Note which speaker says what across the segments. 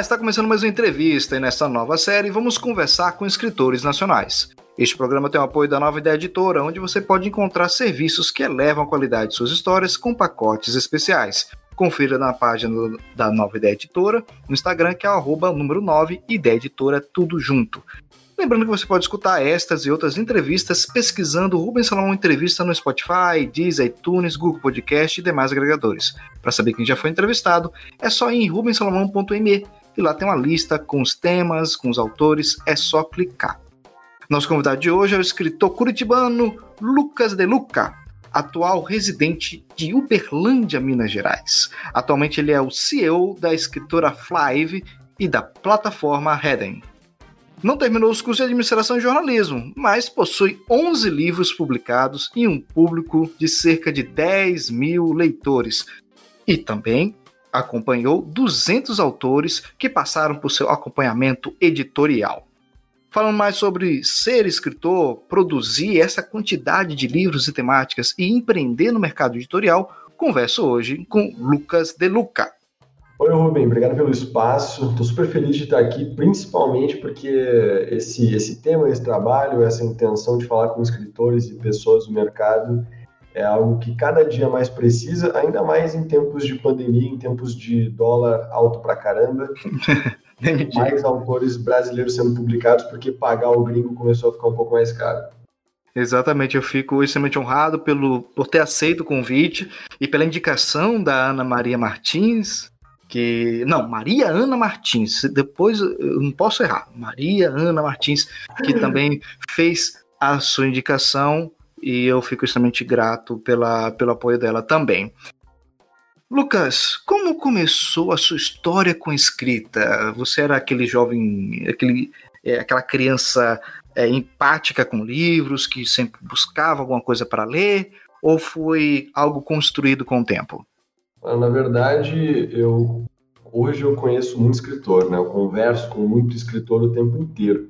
Speaker 1: Olá, está começando mais uma entrevista e nessa nova série vamos conversar com escritores nacionais. Este programa tem o apoio da Nova Ideia Editora, onde você pode encontrar serviços que elevam a qualidade de suas histórias com pacotes especiais. Confira na página da Nova Ideia Editora, no Instagram, que é o número 9, Ideia Editora, tudo junto. Lembrando que você pode escutar estas e outras entrevistas pesquisando Rubens Salomão Entrevista no Spotify, Deezer, iTunes, Google Podcast e demais agregadores. Para saber quem já foi entrevistado, é só ir em rubensalomão.me e lá tem uma lista com os temas, com os autores, é só clicar. Nosso convidado de hoje é o escritor curitibano Lucas De Luca, atual residente de Uberlândia, Minas Gerais. Atualmente ele é o CEO da escritora Flive e da plataforma Redden. Não terminou os cursos de administração e jornalismo, mas possui 11 livros publicados e um público de cerca de 10 mil leitores. E também acompanhou 200 autores que passaram por seu acompanhamento editorial. Falando mais sobre ser escritor, produzir essa quantidade de livros e temáticas e empreender no mercado editorial, converso hoje com Lucas De Luca.
Speaker 2: Oi, Rubem, obrigado pelo espaço. Estou super feliz de estar aqui, principalmente porque esse, esse tema, esse trabalho, essa intenção de falar com escritores e pessoas do mercado é algo que cada dia mais precisa, ainda mais em tempos de pandemia, em tempos de dólar alto pra caramba. mais autores brasileiros sendo publicados, porque pagar o gringo começou a ficar um pouco mais caro.
Speaker 1: Exatamente, eu fico extremamente honrado pelo, por ter aceito o convite e pela indicação da Ana Maria Martins, que não, Maria Ana Martins, depois eu não posso errar, Maria Ana Martins, que também fez a sua indicação e eu fico extremamente grato pela, pelo apoio dela também. Lucas, como começou a sua história com escrita? Você era aquele jovem, aquele, é, aquela criança é, empática com livros, que sempre buscava alguma coisa para ler, ou foi algo construído com o tempo?
Speaker 2: Na verdade, eu hoje eu conheço muito escritor, né? Eu converso com muito escritor o tempo inteiro.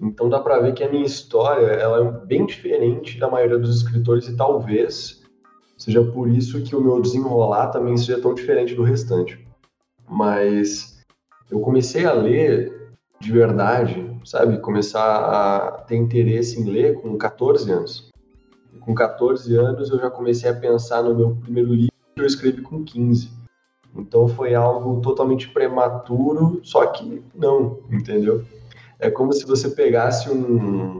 Speaker 2: Então dá para ver que a minha história ela é bem diferente da maioria dos escritores e talvez seja por isso que o meu desenrolar também seja tão diferente do restante. Mas eu comecei a ler de verdade, sabe? Começar a ter interesse em ler com 14 anos. Com 14 anos eu já comecei a pensar no meu primeiro livro que eu escrevi com 15. Então foi algo totalmente prematuro, só que não, entendeu? É como se você pegasse um,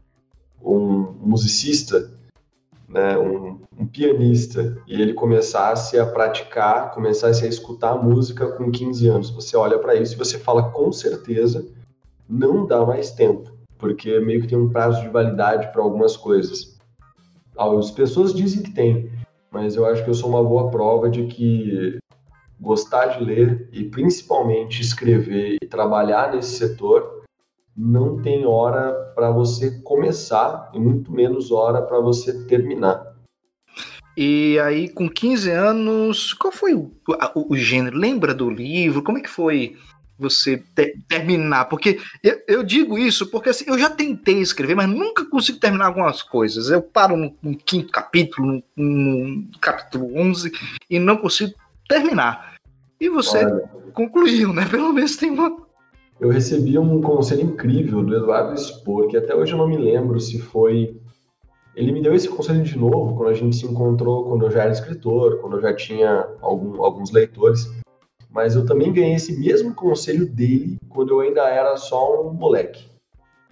Speaker 2: um musicista, né, um, um, pianista, e ele começasse a praticar, começasse a escutar música com 15 anos. Você olha para isso e você fala com certeza, não dá mais tempo, porque meio que tem um prazo de validade para algumas coisas. As pessoas dizem que tem, mas eu acho que eu sou uma boa prova de que gostar de ler e principalmente escrever e trabalhar nesse setor não tem hora para você começar e muito menos hora para você terminar.
Speaker 1: E aí, com 15 anos, qual foi o, o, o, gênero? Lembra do livro? Como é que foi você te, terminar? Porque eu, eu, digo isso porque assim, eu já tentei escrever, mas nunca consigo terminar algumas coisas. Eu paro no, no quinto capítulo, no, no, capítulo 11, e não consigo terminar. E você Olha, concluiu, né? Pelo menos tem uma.
Speaker 2: Eu recebi um conselho incrível do Eduardo Spor, que até hoje eu não me lembro se foi. Ele me deu esse conselho de novo quando a gente se encontrou, quando eu já era escritor, quando eu já tinha algum, alguns leitores mas eu também ganhei esse mesmo conselho dele quando eu ainda era só um moleque.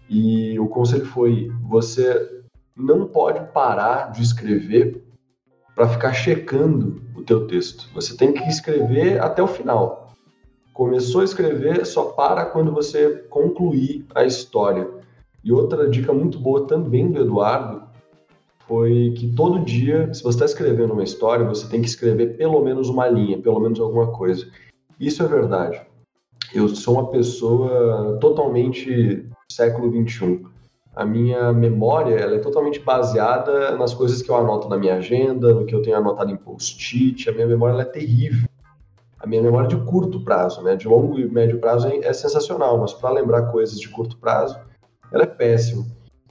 Speaker 2: E o conselho foi: você não pode parar de escrever para ficar checando o teu texto. Você tem que escrever até o final. Começou a escrever, só para quando você concluir a história. E outra dica muito boa também do Eduardo foi que todo dia, se você está escrevendo uma história, você tem que escrever pelo menos uma linha, pelo menos alguma coisa. Isso é verdade. Eu sou uma pessoa totalmente século XXI. A minha memória ela é totalmente baseada nas coisas que eu anoto na minha agenda, no que eu tenho anotado em post-it. A minha memória é terrível. A minha memória de curto prazo, né? De longo e médio prazo é, é sensacional, mas para lembrar coisas de curto prazo, ela é péssima.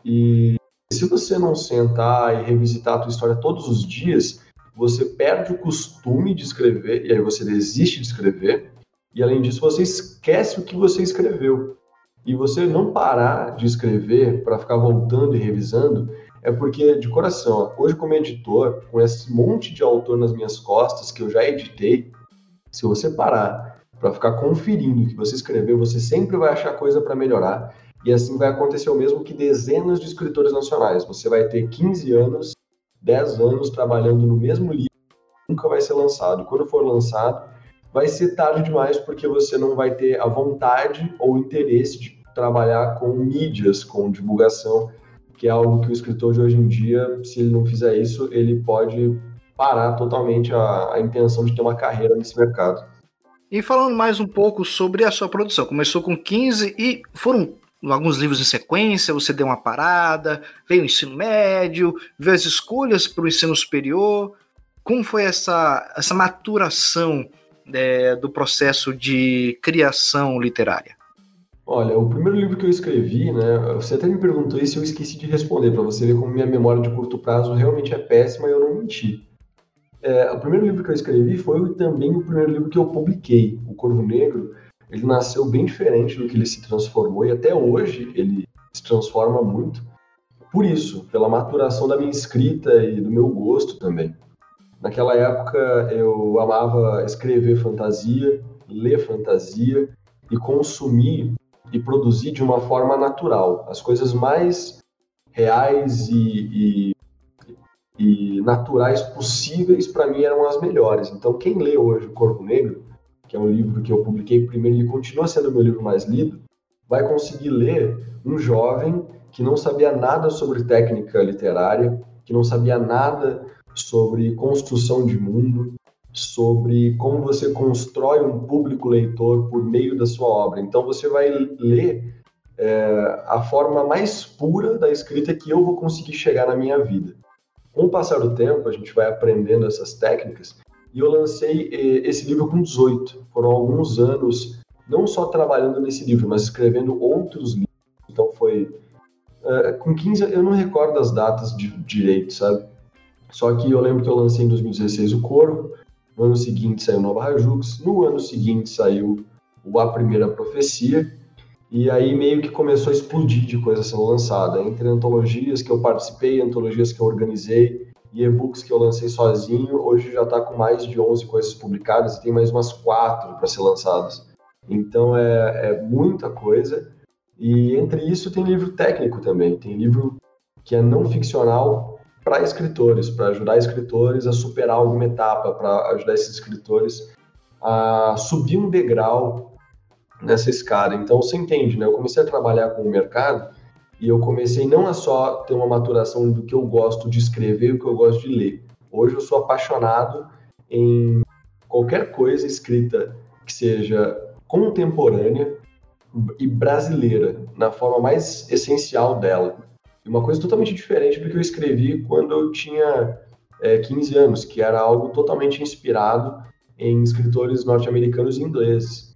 Speaker 2: E se você não sentar e revisitar a tua história todos os dias, você perde o costume de escrever, e aí você desiste de escrever, E além disso, você esquece o que você escreveu. E você não parar de escrever para ficar voltando e revisando, é porque, de coração, hoje como editor, com esse monte de autor nas minhas costas que eu já editei, se você parar para ficar conferindo o que você escreveu, você sempre vai achar coisa para melhorar. E assim vai acontecer o mesmo que dezenas de escritores nacionais. Você vai ter 15 anos, 10 anos trabalhando no mesmo livro, nunca vai ser lançado. Quando for lançado, vai ser tarde demais porque você não vai ter a vontade ou interesse de trabalhar com mídias, com divulgação, que é algo que o escritor de hoje em dia, se ele não fizer isso, ele pode parar totalmente a, a intenção de ter uma carreira nesse mercado.
Speaker 1: E falando mais um pouco sobre a sua produção, começou com 15 e foram alguns livros em sequência, você deu uma parada, veio o ensino médio, veio as escolhas para o ensino superior. Como foi essa, essa maturação é, do processo de criação literária?
Speaker 2: Olha, o primeiro livro que eu escrevi, né? Você até me perguntou isso e eu esqueci de responder, para você ver como minha memória de curto prazo realmente é péssima e eu não menti. É, o primeiro livro que eu escrevi foi também o primeiro livro que eu publiquei, O Corvo Negro. Ele nasceu bem diferente do que ele se transformou e até hoje ele se transforma muito. Por isso, pela maturação da minha escrita e do meu gosto também. Naquela época eu amava escrever fantasia, ler fantasia e consumir e produzir de uma forma natural. As coisas mais reais e, e, e naturais possíveis para mim eram as melhores. Então quem lê hoje O Corpo Negro, que é um livro que eu publiquei primeiro e continua sendo o meu livro mais lido, vai conseguir ler um jovem que não sabia nada sobre técnica literária, que não sabia nada sobre construção de mundo, sobre como você constrói um público leitor por meio da sua obra. Então você vai ler é, a forma mais pura da escrita que eu vou conseguir chegar na minha vida. Com o passar do tempo, a gente vai aprendendo essas técnicas e eu lancei eh, esse livro com 18. Foram alguns anos não só trabalhando nesse livro, mas escrevendo outros livros. Então foi uh, com 15, eu não recordo as datas de direito, sabe? Só que eu lembro que eu lancei em 2016 o Corvo, no ano seguinte saiu Nova Rajux, no ano seguinte saiu o A Primeira Profecia, e aí meio que começou a explodir de coisa sendo lançada, entre antologias que eu participei, antologias que eu organizei e e-books que eu lancei sozinho, hoje já está com mais de 11 coisas publicadas e tem mais umas quatro para ser lançadas. Então é, é muita coisa. E entre isso tem livro técnico também, tem livro que é não ficcional para escritores, para ajudar escritores a superar alguma etapa, para ajudar esses escritores a subir um degrau nessa escada. Então você entende, né? Eu comecei a trabalhar com o mercado e eu comecei não a só ter uma maturação do que eu gosto de escrever e o que eu gosto de ler. Hoje eu sou apaixonado em qualquer coisa escrita que seja contemporânea e brasileira, na forma mais essencial dela. Uma coisa totalmente diferente do que eu escrevi quando eu tinha é, 15 anos, que era algo totalmente inspirado em escritores norte-americanos e ingleses.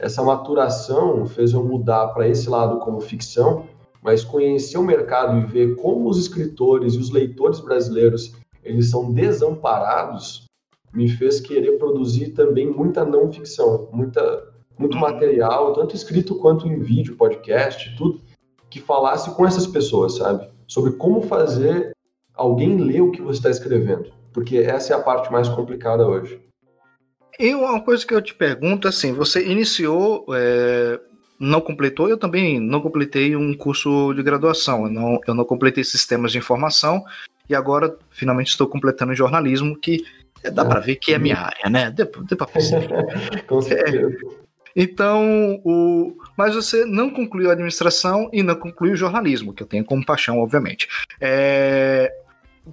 Speaker 2: Essa maturação fez eu mudar para esse lado como ficção, mas conhecer o mercado e ver como os escritores e os leitores brasileiros eles são desamparados me fez querer produzir também muita não ficção, muita muito uhum. material, tanto escrito quanto em vídeo, podcast, tudo que falasse com essas pessoas, sabe? Sobre como fazer alguém ler o que você está escrevendo. Porque essa é a parte mais complicada hoje.
Speaker 1: E uma coisa que eu te pergunto, assim, você iniciou, é, não completou, eu também não completei um curso de graduação, eu não, eu não completei sistemas de informação, e agora finalmente estou completando jornalismo, que dá é. para ver que é minha área, né? Deu, deu para perceber. Com certeza. É, então, o... mas você não concluiu a administração e não concluiu o jornalismo, que eu tenho como paixão, obviamente. É...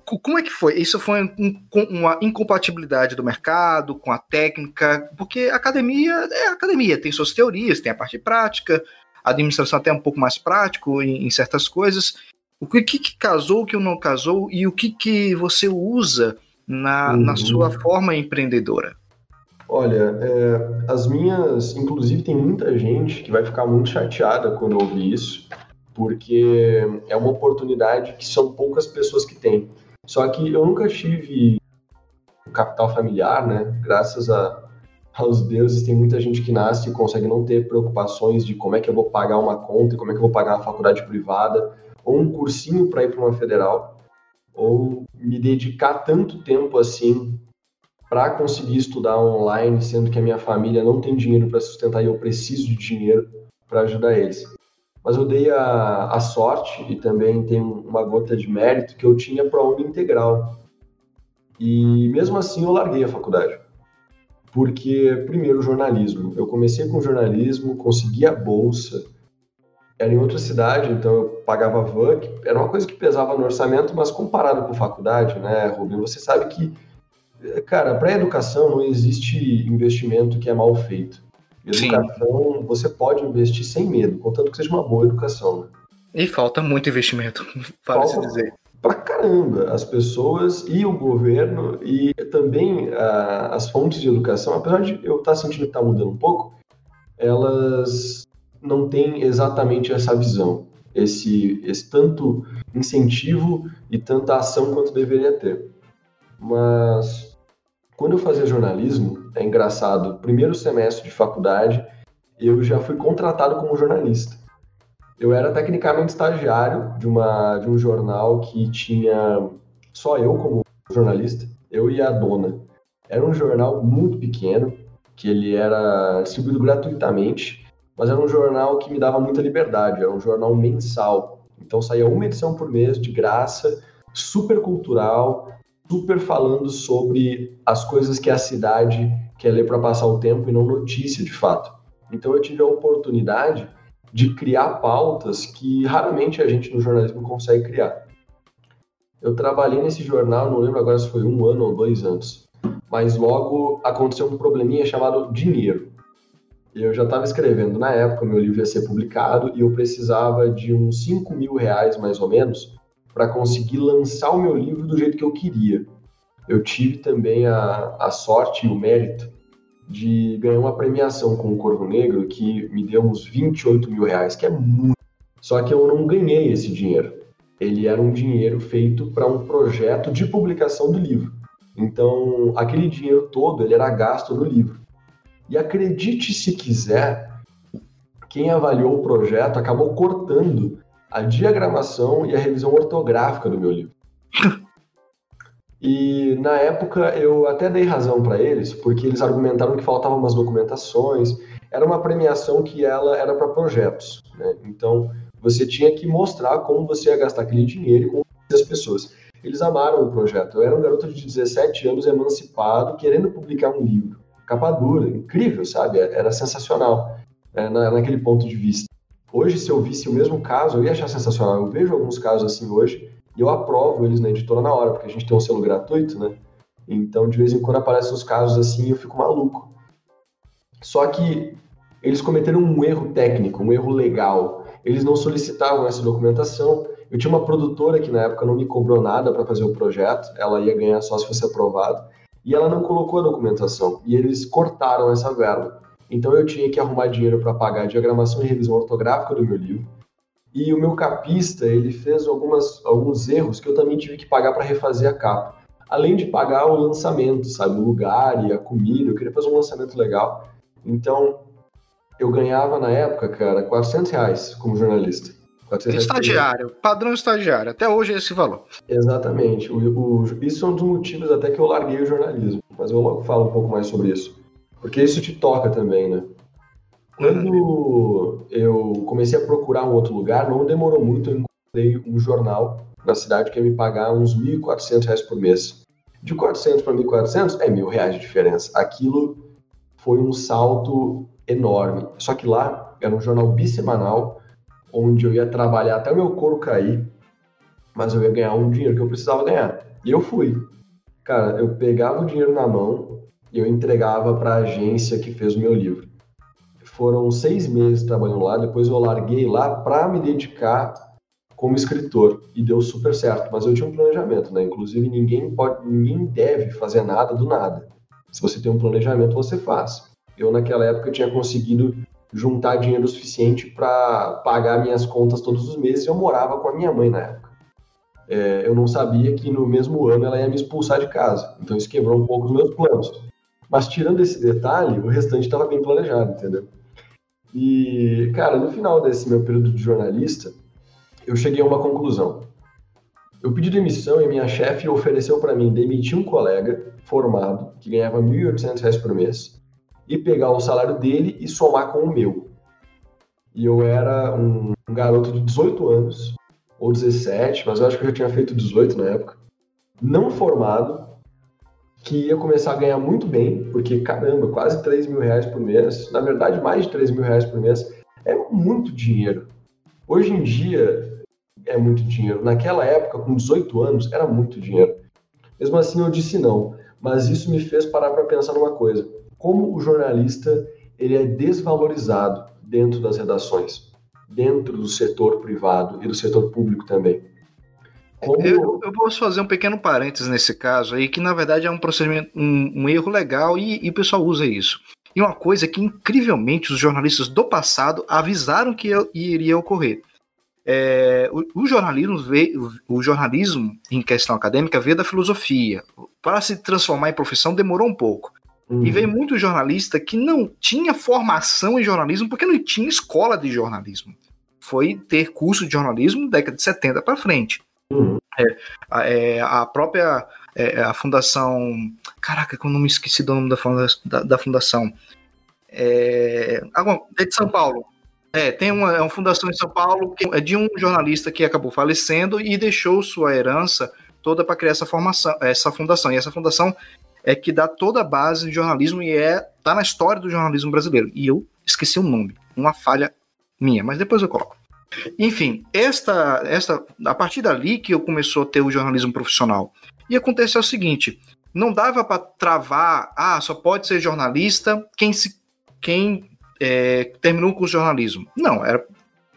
Speaker 1: Como é que foi? Isso foi um, uma incompatibilidade do mercado com a técnica? Porque a academia é academia, tem suas teorias, tem a parte prática, a administração até é um pouco mais prático em, em certas coisas. O que, que, casou, o que não casou e o que, que você usa na, uhum. na sua forma empreendedora?
Speaker 2: Olha, é, as minhas. Inclusive, tem muita gente que vai ficar muito chateada quando ouvir isso, porque é uma oportunidade que são poucas pessoas que têm. Só que eu nunca tive o capital familiar, né? Graças a, aos deuses, tem muita gente que nasce e consegue não ter preocupações de como é que eu vou pagar uma conta, como é que eu vou pagar uma faculdade privada, ou um cursinho para ir para uma federal, ou me dedicar tanto tempo assim para conseguir estudar online, sendo que a minha família não tem dinheiro para sustentar e eu preciso de dinheiro para ajudar eles. Mas eu dei a, a sorte e também tem uma gota de mérito que eu tinha ProUni integral. E mesmo assim eu larguei a faculdade. Porque, primeiro, jornalismo. Eu comecei com jornalismo, consegui a bolsa, era em outra cidade, então eu pagava van, que era uma coisa que pesava no orçamento, mas comparado com faculdade, né, Rubem, você sabe que, cara, para educação não existe investimento que é mal feito. Educação, Sim. você pode investir sem medo, contanto que seja uma boa educação. Né?
Speaker 1: E falta muito investimento, para se dizer.
Speaker 2: Pra caramba, as pessoas e o governo e também uh, as fontes de educação, apesar de eu estar tá sentindo que está mudando um pouco, elas não têm exatamente essa visão, esse, esse tanto incentivo e tanta ação quanto deveria ter. Mas quando eu fazia jornalismo, é engraçado, primeiro semestre de faculdade, eu já fui contratado como jornalista. Eu era tecnicamente estagiário de, uma, de um jornal que tinha só eu como jornalista, eu e a dona. Era um jornal muito pequeno, que ele era distribuído gratuitamente, mas era um jornal que me dava muita liberdade, era um jornal mensal. Então saía uma edição por mês de graça, super cultural, super falando sobre as coisas que a cidade quer ler para passar o tempo e não notícia de fato. Então eu tive a oportunidade de criar pautas que raramente a gente no jornalismo consegue criar. Eu trabalhei nesse jornal, não lembro agora se foi um ano ou dois anos, mas logo aconteceu um probleminha chamado dinheiro. Eu já estava escrevendo na época, meu livro ia ser publicado e eu precisava de uns 5 mil reais mais ou menos para conseguir lançar o meu livro do jeito que eu queria. Eu tive também a, a sorte e o mérito de ganhar uma premiação com o Corvo Negro que me deu uns 28 mil reais, que é muito. Só que eu não ganhei esse dinheiro. Ele era um dinheiro feito para um projeto de publicação do livro. Então, aquele dinheiro todo ele era gasto no livro. E acredite se quiser, quem avaliou o projeto acabou cortando a diagramação e a revisão ortográfica do meu livro. E na época eu até dei razão para eles, porque eles argumentaram que faltavam umas documentações. Era uma premiação que ela era para projetos, né? Então você tinha que mostrar como você ia gastar aquele dinheiro e como as pessoas. Eles amaram o projeto. Eu era um garoto de 17 anos emancipado, querendo publicar um livro. Capa dura, incrível, sabe? Era sensacional é, naquele ponto de vista. Hoje, se eu visse o mesmo caso, eu ia achar sensacional. Eu vejo alguns casos assim hoje e eu aprovo eles na editora na hora, porque a gente tem um selo gratuito, né? Então, de vez em quando aparecem os casos assim e eu fico maluco. Só que eles cometeram um erro técnico, um erro legal. Eles não solicitavam essa documentação. Eu tinha uma produtora que na época não me cobrou nada para fazer o projeto, ela ia ganhar só se fosse aprovado, e ela não colocou a documentação. E eles cortaram essa verba. Então eu tinha que arrumar dinheiro para pagar a diagramação e revisão ortográfica do meu livro. E o meu capista, ele fez algumas, alguns erros que eu também tive que pagar para refazer a capa. Além de pagar o lançamento, sabe? O lugar e a comida. Eu queria fazer um lançamento legal. Então, eu ganhava na época, cara, 400 reais como jornalista.
Speaker 1: Estagiário, padrão estagiário. Até hoje é esse valor.
Speaker 2: Exatamente. O, o, isso é um dos motivos até que eu larguei o jornalismo. Mas eu logo falo um pouco mais sobre isso. Porque isso te toca também, né? Quando eu comecei a procurar um outro lugar, não demorou muito, eu encontrei um jornal na cidade que ia me pagar uns R$ 1.400 por mês. De 400 para 1.400 é mil reais de diferença. Aquilo foi um salto enorme. Só que lá era um jornal bissemanal, onde eu ia trabalhar até o meu couro cair, mas eu ia ganhar um dinheiro que eu precisava ganhar. E eu fui. Cara, eu pegava o dinheiro na mão e eu entregava para a agência que fez o meu livro. Foram seis meses trabalhando lá, depois eu larguei lá para me dedicar como escritor e deu super certo. Mas eu tinha um planejamento, né? Inclusive ninguém pode, ninguém deve fazer nada do nada. Se você tem um planejamento, você faz. Eu naquela época tinha conseguido juntar dinheiro suficiente para pagar minhas contas todos os meses. Eu morava com a minha mãe na época. É, eu não sabia que no mesmo ano ela ia me expulsar de casa. Então isso quebrou um pouco os meus planos. Mas tirando esse detalhe, o restante estava bem planejado, entendeu? E, cara, no final desse meu período de jornalista, eu cheguei a uma conclusão. Eu pedi demissão e minha chefe ofereceu para mim demitir um colega formado que ganhava R$ 1.800 por mês e pegar o salário dele e somar com o meu. E eu era um, um garoto de 18 anos, ou 17, mas eu acho que eu já tinha feito 18 na época, não formado, que ia começar a ganhar muito bem, porque caramba, quase 3 mil reais por mês, na verdade mais de 3 mil reais por mês, é muito dinheiro. Hoje em dia é muito dinheiro. Naquela época, com 18 anos, era muito dinheiro. Mesmo assim, eu disse não. Mas isso me fez parar para pensar numa coisa: como o jornalista ele é desvalorizado dentro das redações, dentro do setor privado e do setor público também.
Speaker 1: Como... Eu, eu posso fazer um pequeno parênteses nesse caso aí, que na verdade é um procedimento, um, um erro legal e, e o pessoal usa isso. E uma coisa que incrivelmente os jornalistas do passado avisaram que iria ocorrer. É, o, o, jornalismo veio, o jornalismo em questão acadêmica veio da filosofia. Para se transformar em profissão demorou um pouco. Uhum. E veio muito jornalista que não tinha formação em jornalismo porque não tinha escola de jornalismo. Foi ter curso de jornalismo década de 70 para frente. É, a, é, a, própria é, a fundação. Caraca, que eu não me esqueci do nome da, funda, da, da fundação. É, é de São Paulo. É, tem uma, é uma fundação em São Paulo que é de um jornalista que acabou falecendo e deixou sua herança toda para criar essa formação, essa fundação. E essa fundação é que dá toda a base de jornalismo e é tá na história do jornalismo brasileiro. E eu esqueci o nome, uma falha minha, mas depois eu coloco. Enfim, esta, esta, a partir dali que eu começou a ter o jornalismo profissional. E aconteceu o seguinte: não dava para travar, ah, só pode ser jornalista quem se quem é, terminou com o jornalismo. Não, era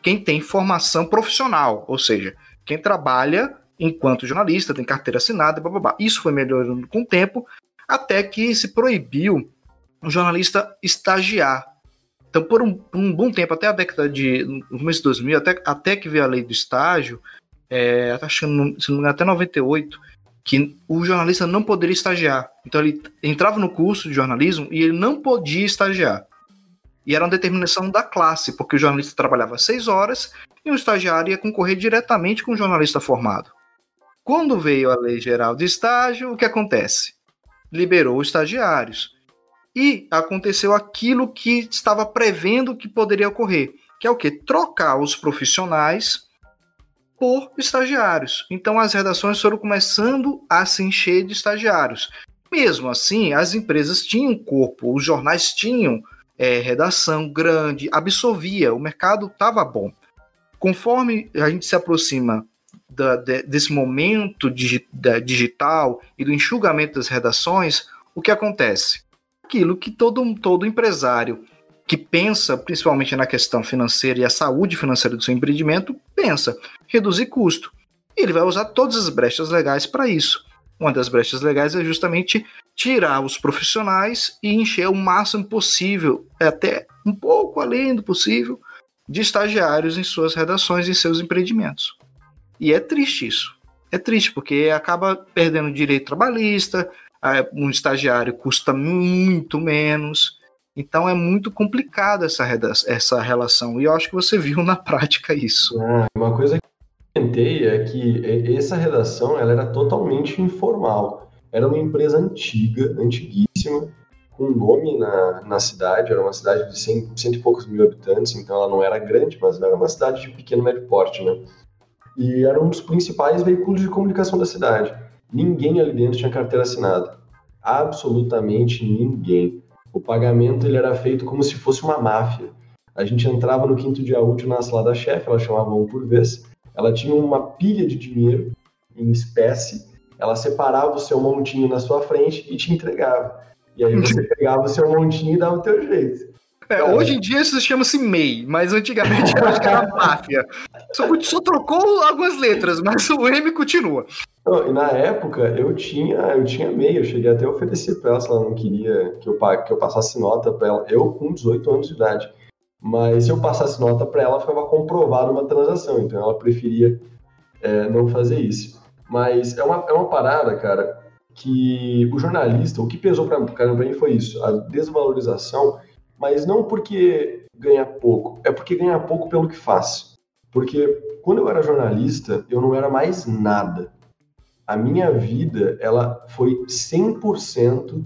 Speaker 1: quem tem formação profissional, ou seja, quem trabalha enquanto jornalista, tem carteira assinada, blá, blá, blá. Isso foi melhorando com o tempo, até que se proibiu o jornalista estagiar. Então, por um, por um bom tempo, até a década de. no começo de 2000, até, até que veio a lei do estágio, é, acho que, se não me engano, até 98, que o jornalista não poderia estagiar. Então, ele entrava no curso de jornalismo e ele não podia estagiar. E era uma determinação da classe, porque o jornalista trabalhava seis horas e o estagiário ia concorrer diretamente com o jornalista formado. Quando veio a Lei Geral de Estágio, o que acontece? Liberou os estagiários. E aconteceu aquilo que estava prevendo que poderia ocorrer, que é o que? Trocar os profissionais por estagiários. Então as redações foram começando a se encher de estagiários. Mesmo assim, as empresas tinham corpo, os jornais tinham é, redação grande, absorvia, o mercado estava bom. Conforme a gente se aproxima da, de, desse momento digi, digital e do enxugamento das redações, o que acontece? Aquilo que todo, todo empresário que pensa principalmente na questão financeira e a saúde financeira do seu empreendimento, pensa reduzir custo. Ele vai usar todas as brechas legais para isso. Uma das brechas legais é justamente tirar os profissionais e encher o máximo possível, até um pouco além do possível, de estagiários em suas redações e seus empreendimentos. E é triste isso. É triste, porque acaba perdendo direito trabalhista, um estagiário custa muito menos. Então é muito complicado essa, essa relação. E eu acho que você viu na prática isso.
Speaker 2: É, uma coisa que eu comentei é que essa redação ela era totalmente informal. Era uma empresa antiga, antiguíssima, com nome na, na cidade. Era uma cidade de cento, cento e poucos mil habitantes, então ela não era grande, mas era uma cidade de pequeno médio porte, né? E era um dos principais veículos de comunicação da cidade. Ninguém ali dentro tinha carteira assinada. Absolutamente ninguém. O pagamento ele era feito como se fosse uma máfia. A gente entrava no quinto dia útil na sala da chefe, ela chamava um por vez. Ela tinha uma pilha de dinheiro em espécie ela separava o seu montinho na sua frente e te entregava. E aí você pegava o seu montinho e dava o teu jeito.
Speaker 1: É, hoje em dia isso chama-se MEI, mas antigamente eu acho que era máfia. Só, só, trocou algumas letras, mas o M continua.
Speaker 2: Não, e na época eu tinha, eu tinha MEI, eu cheguei até a oferecer para ela se ela não queria que eu, que eu passasse nota para ela. Eu com 18 anos de idade. Mas se eu passasse nota para ela, ficava comprovada uma transação. Então ela preferia é, não fazer isso. Mas é uma, é uma parada, cara, que o jornalista, o que pesou para mim foi isso, a desvalorização, mas não porque ganha pouco, é porque ganha pouco pelo que faz. Porque quando eu era jornalista, eu não era mais nada. A minha vida, ela foi 100%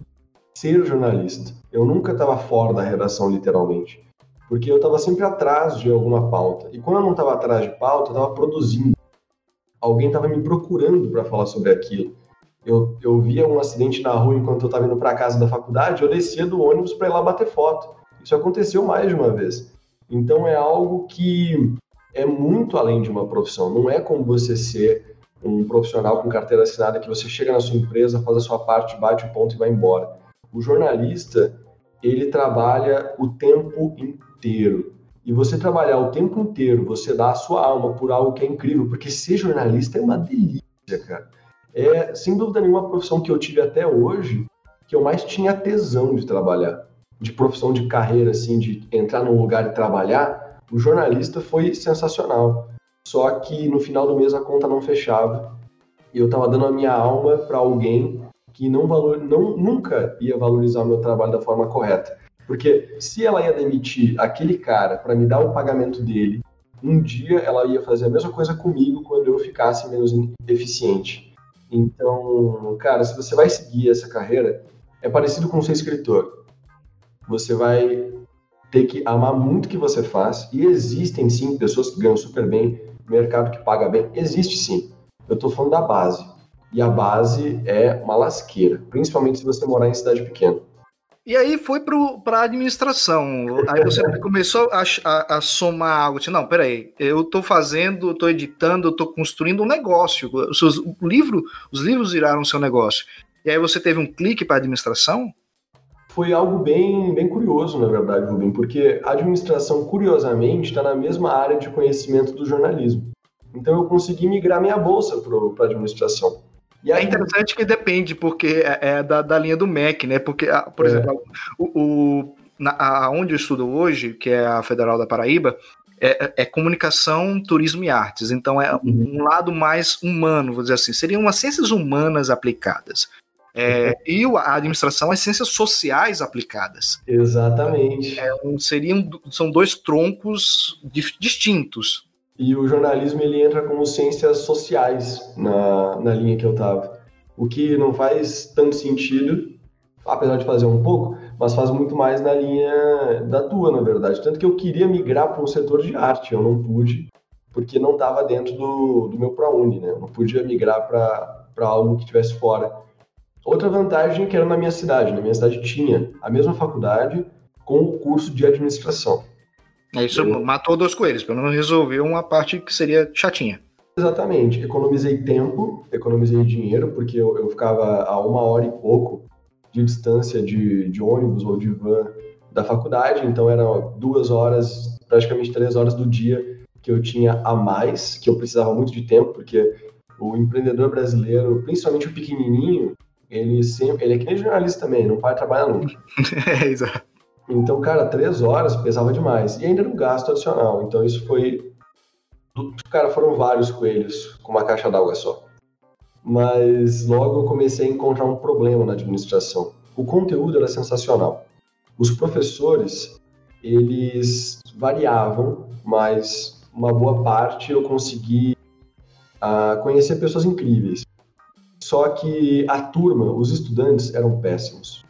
Speaker 2: ser jornalista. Eu nunca estava fora da redação, literalmente. Porque eu estava sempre atrás de alguma pauta. E quando eu não estava atrás de pauta, eu estava produzindo. Alguém estava me procurando para falar sobre aquilo. Eu, eu via um acidente na rua enquanto eu estava indo para casa da faculdade, eu descia do ônibus para ir lá bater foto. Isso aconteceu mais de uma vez. Então é algo que é muito além de uma profissão. Não é como você ser um profissional com carteira assinada que você chega na sua empresa, faz a sua parte, bate o ponto e vai embora. O jornalista, ele trabalha o tempo inteiro. E você trabalhar o tempo inteiro, você dá a sua alma por algo que é incrível, porque ser jornalista é uma delícia, cara. É, sem dúvida nenhuma, a profissão que eu tive até hoje, que eu mais tinha tesão de trabalhar. De profissão de carreira, assim, de entrar num lugar e trabalhar, o jornalista foi sensacional. Só que no final do mês a conta não fechava e eu estava dando a minha alma para alguém que não, valor, não nunca ia valorizar o meu trabalho da forma correta. Porque se ela ia demitir aquele cara para me dar o pagamento dele, um dia ela ia fazer a mesma coisa comigo quando eu ficasse menos eficiente. Então, cara, se você vai seguir essa carreira, é parecido com ser escritor. Você vai ter que amar muito o que você faz, e existem sim pessoas que ganham super bem, mercado que paga bem, existe sim. Eu estou falando da base. E a base é uma lasqueira, principalmente se você morar em cidade pequena.
Speaker 1: E aí foi para a administração. Aí você começou a, a, a, somar algo. Assim, não, peraí, eu estou fazendo, estou editando, estou construindo um negócio. Os, o livro, os livros viraram seu negócio. E aí você teve um clique para a administração?
Speaker 2: Foi algo bem, bem curioso, na verdade, Rubem, porque a administração, curiosamente, está na mesma área de conhecimento do jornalismo. Então eu consegui migrar minha bolsa para a administração.
Speaker 1: E é aí... É interessante que depende, porque é, é da, da linha do MEC, né? Porque, por é. exemplo, o, o, na, a, onde eu estudo hoje, que é a Federal da Paraíba, é, é, comunicação, turismo e artes. Então é uhum. um lado mais humano, vou dizer assim. Seriam umas ciências humanas aplicadas. É, e a administração as ciências sociais aplicadas.
Speaker 2: Exatamente.
Speaker 1: É, um, seriam, são dois troncos distintos.
Speaker 2: E o jornalismo ele entra como ciências sociais na, na linha que eu estava. O que não faz tanto sentido, apesar de fazer um pouco, mas faz muito mais na linha da tua, na verdade. Tanto que eu queria migrar para um setor de arte, eu não pude, porque não estava dentro do, do meu ProUni, né? Eu não podia migrar para algo que estivesse fora. Outra vantagem que era na minha cidade. Na minha cidade tinha a mesma faculdade com o curso de administração.
Speaker 1: É isso eu... matou dois coelhos, pelo menos resolveu uma parte que seria chatinha.
Speaker 2: Exatamente. Economizei tempo, economizei dinheiro, porque eu, eu ficava a uma hora e pouco de distância de, de ônibus ou de van da faculdade, então eram duas horas, praticamente três horas do dia que eu tinha a mais, que eu precisava muito de tempo, porque o empreendedor brasileiro, principalmente o pequenininho, ele sempre, ele é que nem jornalista também, não para trabalhar nunca. é, exato. Então, cara, três horas pesava demais. E ainda no gasto adicional. Então, isso foi. Cara, foram vários coelhos com uma caixa d'água só. Mas logo eu comecei a encontrar um problema na administração. O conteúdo era sensacional. Os professores, eles variavam, mas uma boa parte eu consegui uh, conhecer pessoas incríveis. Só que a turma, os estudantes, eram péssimos.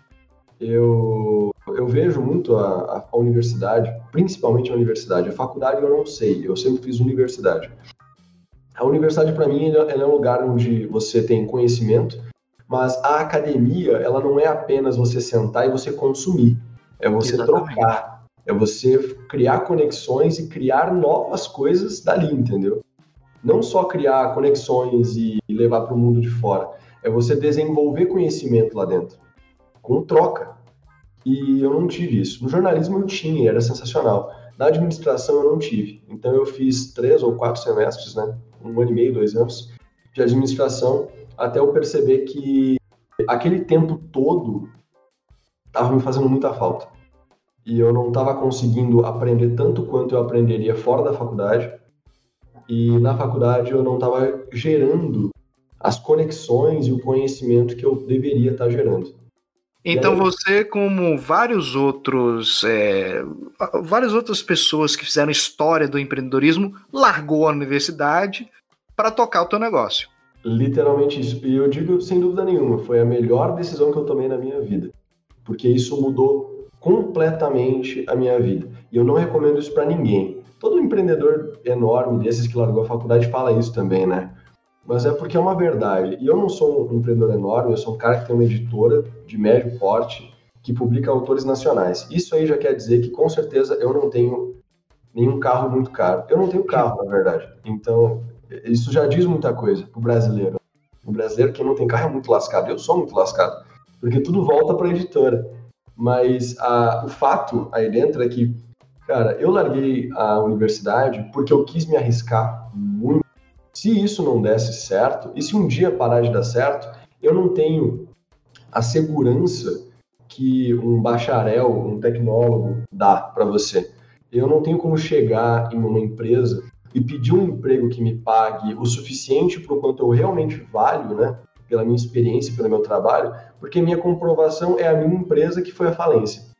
Speaker 2: Eu eu vejo muito a, a, universidade, principalmente a universidade. A faculdade eu não sei, eu sempre fiz universidade. A universidade para mim ela é um lugar onde você tem conhecimento, mas a academia ela não é apenas você sentar e você consumir, é você Exatamente. trocar, é você criar conexões e criar novas coisas dali, entendeu? Não só criar conexões e levar para o mundo de fora, é você desenvolver conhecimento lá dentro, com troca. E eu não tive isso. No jornalismo eu tinha, era sensacional. Na administração eu não tive. Então eu fiz três ou quatro semestres, né? Um ano e meio, dois anos de administração, até eu perceber que aquele tempo todo estava me fazendo muita falta. E eu não estava conseguindo aprender tanto quanto eu aprenderia fora da faculdade. E na faculdade eu não estava gerando as conexões e o conhecimento que eu deveria estar gerando.
Speaker 1: Então você, como vários outros, é, várias outras pessoas que fizeram história do empreendedorismo, largou a universidade para tocar o teu negócio.
Speaker 2: Literalmente isso. E eu digo sem dúvida nenhuma, foi a melhor decisão que eu tomei na minha vida, porque isso mudou completamente a minha vida. E eu não recomendo isso para ninguém. Todo empreendedor enorme desses que largou a faculdade fala isso também, né? mas é porque é uma verdade. E eu não sou um empreendedor enorme, eu sou um cara que tem uma editora de médio porte que publica autores nacionais. Isso aí já quer dizer que com certeza eu não tenho nenhum carro muito caro. Eu não tenho carro, na verdade. Então, isso já diz muita coisa pro brasileiro. O brasileiro que não tem carro é muito lascado. Eu sou muito lascado, porque tudo volta para a editora. Mas a, o fato aí dentro é que, cara, eu larguei a universidade porque eu quis me arriscar muito se isso não desse certo, e se um dia parar de dar certo, eu não tenho a segurança que um bacharel, um tecnólogo dá para você. Eu não tenho como chegar em uma empresa e pedir um emprego que me pague o suficiente para o quanto eu realmente valho, né? Pela minha experiência, pelo meu trabalho, porque minha comprovação é a minha empresa que foi a falência.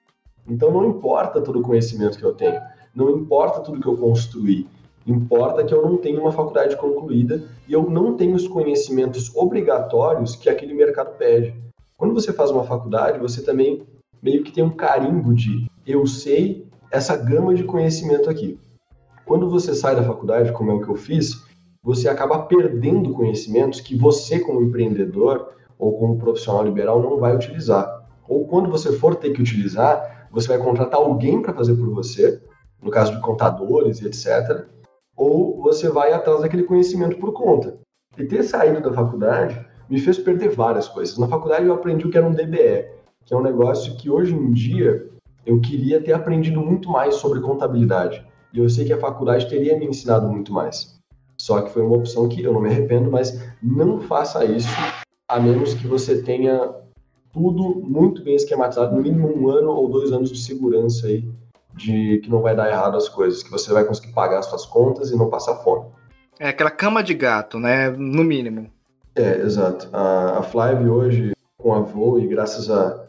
Speaker 2: Então não importa todo o conhecimento que eu tenho, não importa tudo que eu construí, Importa que eu não tenho uma faculdade concluída e eu não tenho os conhecimentos obrigatórios que aquele mercado pede. Quando você faz uma faculdade, você também meio que tem um carimbo de eu sei essa gama de conhecimento aqui. Quando você sai da faculdade, como é o que eu fiz, você acaba perdendo conhecimentos que você, como empreendedor ou como profissional liberal, não vai utilizar. Ou quando você for ter que utilizar, você vai contratar alguém para fazer por você, no caso de contadores e etc ou você vai atrás daquele conhecimento por conta. E ter saído da faculdade me fez perder várias coisas. Na faculdade eu aprendi o que era um DBE, que é um negócio que hoje em dia eu queria ter aprendido muito mais sobre contabilidade. E eu sei que a faculdade teria me ensinado muito mais. Só que foi uma opção que eu não me arrependo, mas não faça isso a menos que você tenha tudo muito bem esquematizado, no mínimo um ano ou dois anos de segurança aí de que não vai dar errado as coisas, que você vai conseguir pagar as suas contas e não passar fome.
Speaker 1: É aquela cama de gato, né? No mínimo.
Speaker 2: É, exato. A, a Flive hoje, com a Voo e graças a,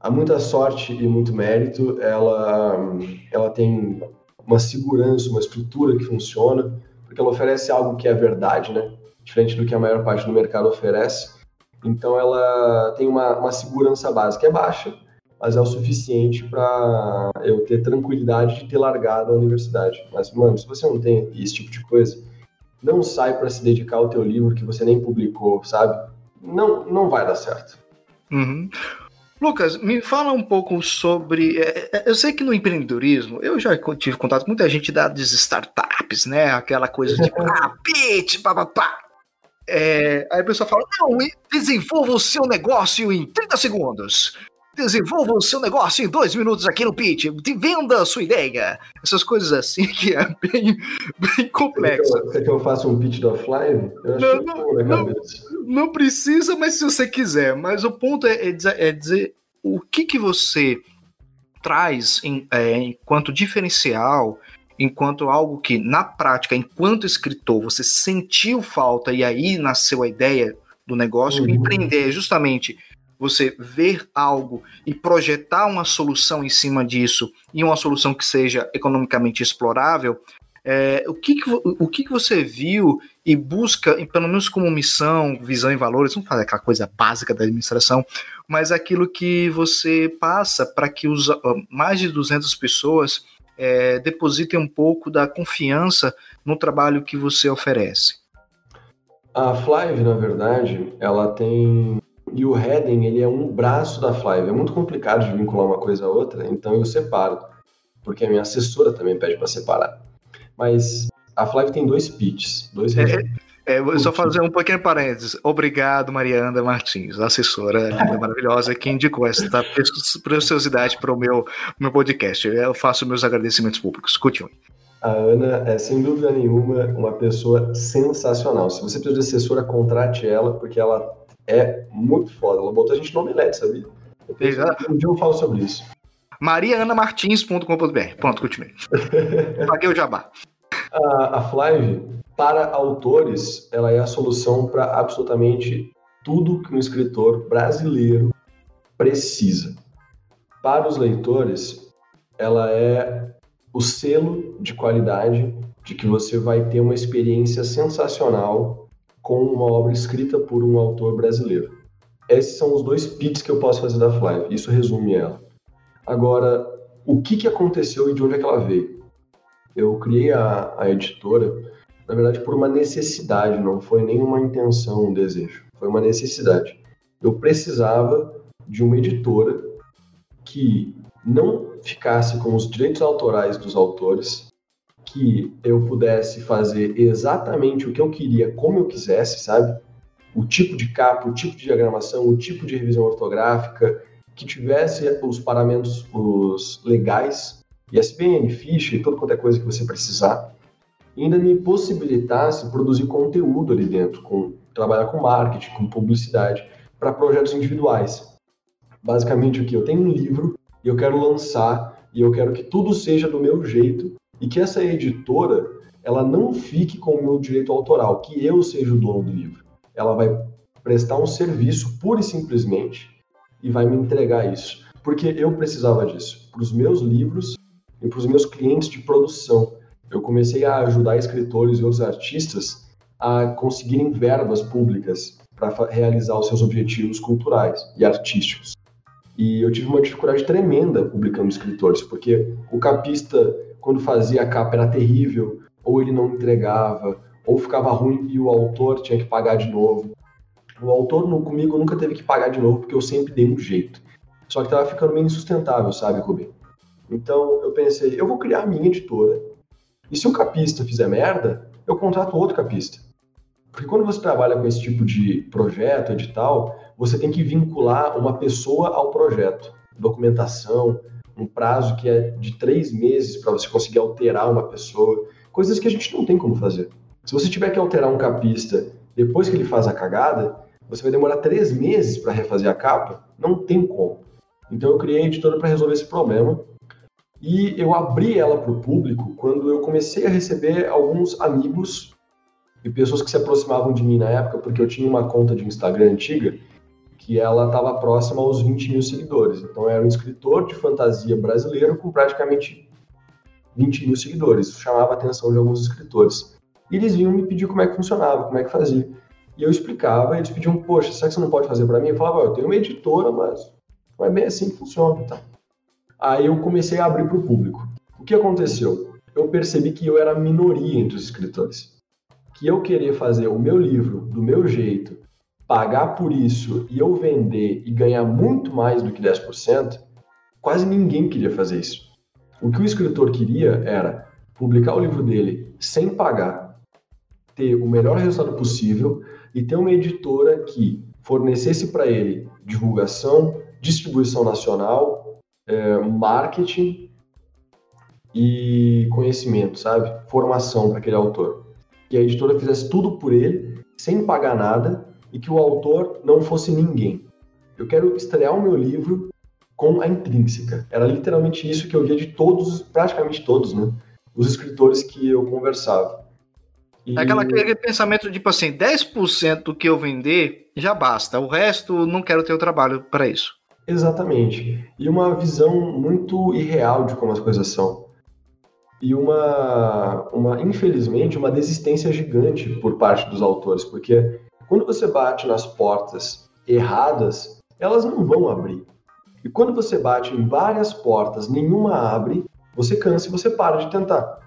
Speaker 2: a muita sorte e muito mérito, ela, ela tem uma segurança, uma estrutura que funciona, porque ela oferece algo que é verdade, né? Diferente do que a maior parte do mercado oferece. Então ela tem uma, uma segurança básica, é baixa, mas é o suficiente para eu ter tranquilidade de ter largado a universidade. Mas, mano, se você não tem esse tipo de coisa, não sai para se dedicar ao teu livro que você nem publicou, sabe? Não, não vai dar certo.
Speaker 1: Uhum. Lucas, me fala um pouco sobre. É, é, eu sei que no empreendedorismo, eu já tive contato com muita gente das startups, né? Aquela coisa de ah, pitch, papapá. É, aí a pessoa fala: não, desenvolva o seu negócio em 30 segundos. Desenvolva o seu negócio em dois minutos aqui no pitch. Venda a sua ideia. Essas coisas assim que é bem, bem complexo.
Speaker 2: Quer que eu faça um pitch do offline? Eu
Speaker 1: acho não, que não, não, não, precisa, mas se você quiser. Mas o ponto é, é, dizer, é dizer, o que, que você traz em, é, enquanto diferencial, enquanto algo que, na prática, enquanto escritor, você sentiu falta e aí nasceu a ideia do negócio. Uhum. Empreender é justamente você ver algo e projetar uma solução em cima disso e uma solução que seja economicamente explorável, é, o, que, que, o que, que você viu e busca, pelo menos como missão, visão e valores, vamos fazer aquela coisa básica da administração, mas aquilo que você passa para que os mais de 200 pessoas é, depositem um pouco da confiança no trabalho que você oferece?
Speaker 2: A Flive, na verdade, ela tem e o heading ele é um braço da Flive. É muito complicado de vincular uma coisa a outra, então eu separo, porque a minha assessora também pede para separar. Mas a Flive tem dois pitches, dois
Speaker 1: é, é, vou só fazer um pequeno parênteses. Obrigado, Mariana Martins, assessora linda, maravilhosa, que indicou essa preciosidade para o meu, meu podcast. Eu faço meus agradecimentos públicos. Continue.
Speaker 2: A Ana é, sem dúvida nenhuma, uma pessoa sensacional. Se você precisa de assessora, contrate ela, porque ela é muito foda. Ela botou a gente no omelete, sabia? Eu penso, um dia eu falo sobre isso.
Speaker 1: marianamartins.com.br. Pronto, continue. Paguei o jabá.
Speaker 2: A, a Flive, para autores, ela é a solução para absolutamente tudo que um escritor brasileiro precisa. Para os leitores, ela é o selo de qualidade de que você vai ter uma experiência sensacional com uma obra escrita por um autor brasileiro. Esses são os dois pits que eu posso fazer da Flive. Isso resume ela. Agora, o que, que aconteceu e de onde é que ela veio? Eu criei a, a editora, na verdade, por uma necessidade, não foi nenhuma intenção, um desejo. Foi uma necessidade. Eu precisava de uma editora que não ficasse com os direitos autorais dos autores, que eu pudesse fazer exatamente o que eu queria, como eu quisesse, sabe? O tipo de capa, o tipo de diagramação, o tipo de revisão ortográfica, que tivesse os parâmetros os legais, ISBN, ficha e toda qualquer coisa que você precisar, ainda me possibilitasse produzir conteúdo ali dentro, com trabalhar com marketing, com publicidade, para projetos individuais. Basicamente o que eu tenho um livro e eu quero lançar e eu quero que tudo seja do meu jeito e que essa editora ela não fique com o meu direito autoral, que eu seja o dono do livro. Ela vai prestar um serviço pura e simplesmente e vai me entregar isso, porque eu precisava disso para os meus livros e para os meus clientes de produção. Eu comecei a ajudar escritores e outros artistas a conseguirem verbas públicas para realizar os seus objetivos culturais e artísticos. E eu tive uma dificuldade tremenda publicando escritores, porque o capista, quando fazia a capa, era terrível, ou ele não entregava, ou ficava ruim e o autor tinha que pagar de novo. O autor comigo nunca teve que pagar de novo, porque eu sempre dei um jeito. Só que tava ficando meio insustentável, sabe, Rubem? Então eu pensei, eu vou criar minha editora. E se o capista fizer merda, eu contrato outro capista. Porque quando você trabalha com esse tipo de projeto, edital, você tem que vincular uma pessoa ao projeto. Documentação, um prazo que é de três meses para você conseguir alterar uma pessoa, coisas que a gente não tem como fazer. Se você tiver que alterar um capista depois que ele faz a cagada, você vai demorar três meses para refazer a capa? Não tem como. Então eu criei a editora para resolver esse problema e eu abri ela para o público quando eu comecei a receber alguns amigos e pessoas que se aproximavam de mim na época, porque eu tinha uma conta de Instagram antiga que ela estava próxima aos 20 mil seguidores. Então, era um escritor de fantasia brasileiro com praticamente 20 mil seguidores. Isso chamava a atenção de alguns escritores. E eles vinham me pedir como é que funcionava, como é que fazia. E eu explicava, eles pediam, poxa, será que você não pode fazer para mim? Eu falava, eu tenho uma editora, mas não é bem assim que funciona. Então. Aí eu comecei a abrir para o público. O que aconteceu? Eu percebi que eu era a minoria entre os escritores. Que eu queria fazer o meu livro do meu jeito, pagar por isso e eu vender e ganhar muito mais do que 10%, quase ninguém queria fazer isso. O que o escritor queria era publicar o livro dele sem pagar, ter o melhor resultado possível e ter uma editora que fornecesse para ele divulgação, distribuição nacional, é, marketing e conhecimento, sabe? Formação para aquele autor. Que a editora fizesse tudo por ele, sem pagar nada, e que o autor não fosse ninguém. Eu quero estrear o meu livro com a intrínseca. Era literalmente isso que eu via de todos, praticamente todos, né? Os escritores que eu conversava.
Speaker 1: E... É aquela, aquele pensamento tipo assim, 10% do que eu vender já basta, o resto não quero ter o trabalho para isso.
Speaker 2: Exatamente. E uma visão muito irreal de como as coisas são. E uma, uma, infelizmente, uma desistência gigante por parte dos autores, porque quando você bate nas portas erradas, elas não vão abrir. E quando você bate em várias portas, nenhuma abre, você cansa e você para de tentar.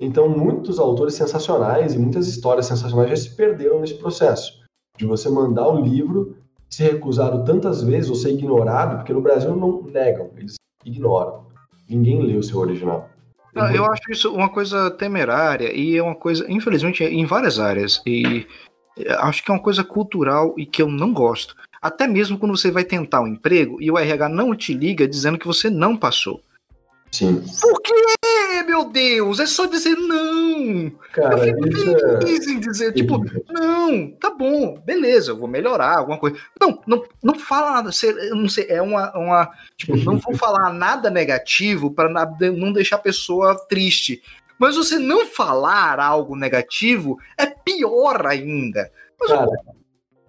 Speaker 2: Então, muitos autores sensacionais e muitas histórias sensacionais já se perderam nesse processo de você mandar o livro, ser recusado tantas vezes ou ser ignorado, porque no Brasil não negam, eles ignoram. Ninguém lê o seu original.
Speaker 1: Não, eu acho isso uma coisa temerária e é uma coisa, infelizmente, em várias áreas. E acho que é uma coisa cultural e que eu não gosto. Até mesmo quando você vai tentar um emprego e o RH não te liga dizendo que você não passou.
Speaker 2: Sim.
Speaker 1: Por quê, meu Deus? É só dizer não.
Speaker 2: Cara, eu fico
Speaker 1: é feliz é... em dizer, tipo, não, tá bom, beleza, eu vou melhorar alguma coisa. Não, não, não fala nada, eu não sei, é uma, uma tipo, não vou falar nada negativo para não deixar a pessoa triste. Mas você não falar algo negativo é pior ainda. Mas
Speaker 2: Cara,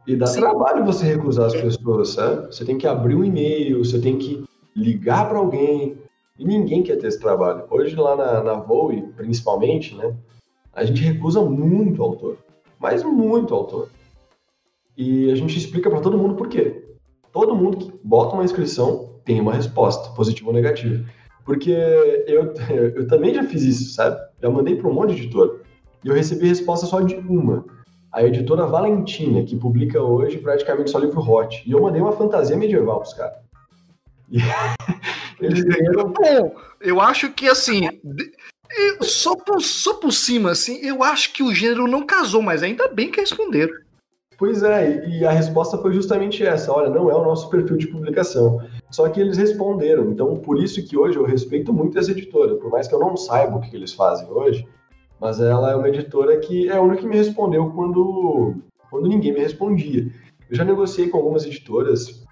Speaker 2: e dá Sim. trabalho você recusar as pessoas, sabe? Você tem que abrir um e-mail, você tem que ligar para alguém. E ninguém quer ter esse trabalho. Hoje lá na, na Voe, principalmente, né? A gente recusa muito autor. Mas muito autor. E a gente explica para todo mundo por quê. Todo mundo que bota uma inscrição tem uma resposta, positiva ou negativa. Porque eu, eu também já fiz isso, sabe? Já mandei para um monte de editor. E eu recebi resposta só de uma. A editora Valentina, que publica hoje praticamente só livro hot. E eu mandei uma fantasia medieval pros caras.
Speaker 1: Eles ganharam. Bom, eu acho que assim. Só por, só por cima, assim, eu acho que o gênero não casou, mas ainda bem que responderam.
Speaker 2: Pois é, e a resposta foi justamente essa: olha, não é o nosso perfil de publicação. Só que eles responderam, então por isso que hoje eu respeito muito essa editora, por mais que eu não saiba o que eles fazem hoje, mas ela é uma editora que é a única que me respondeu quando, quando ninguém me respondia. Eu já negociei com algumas editoras,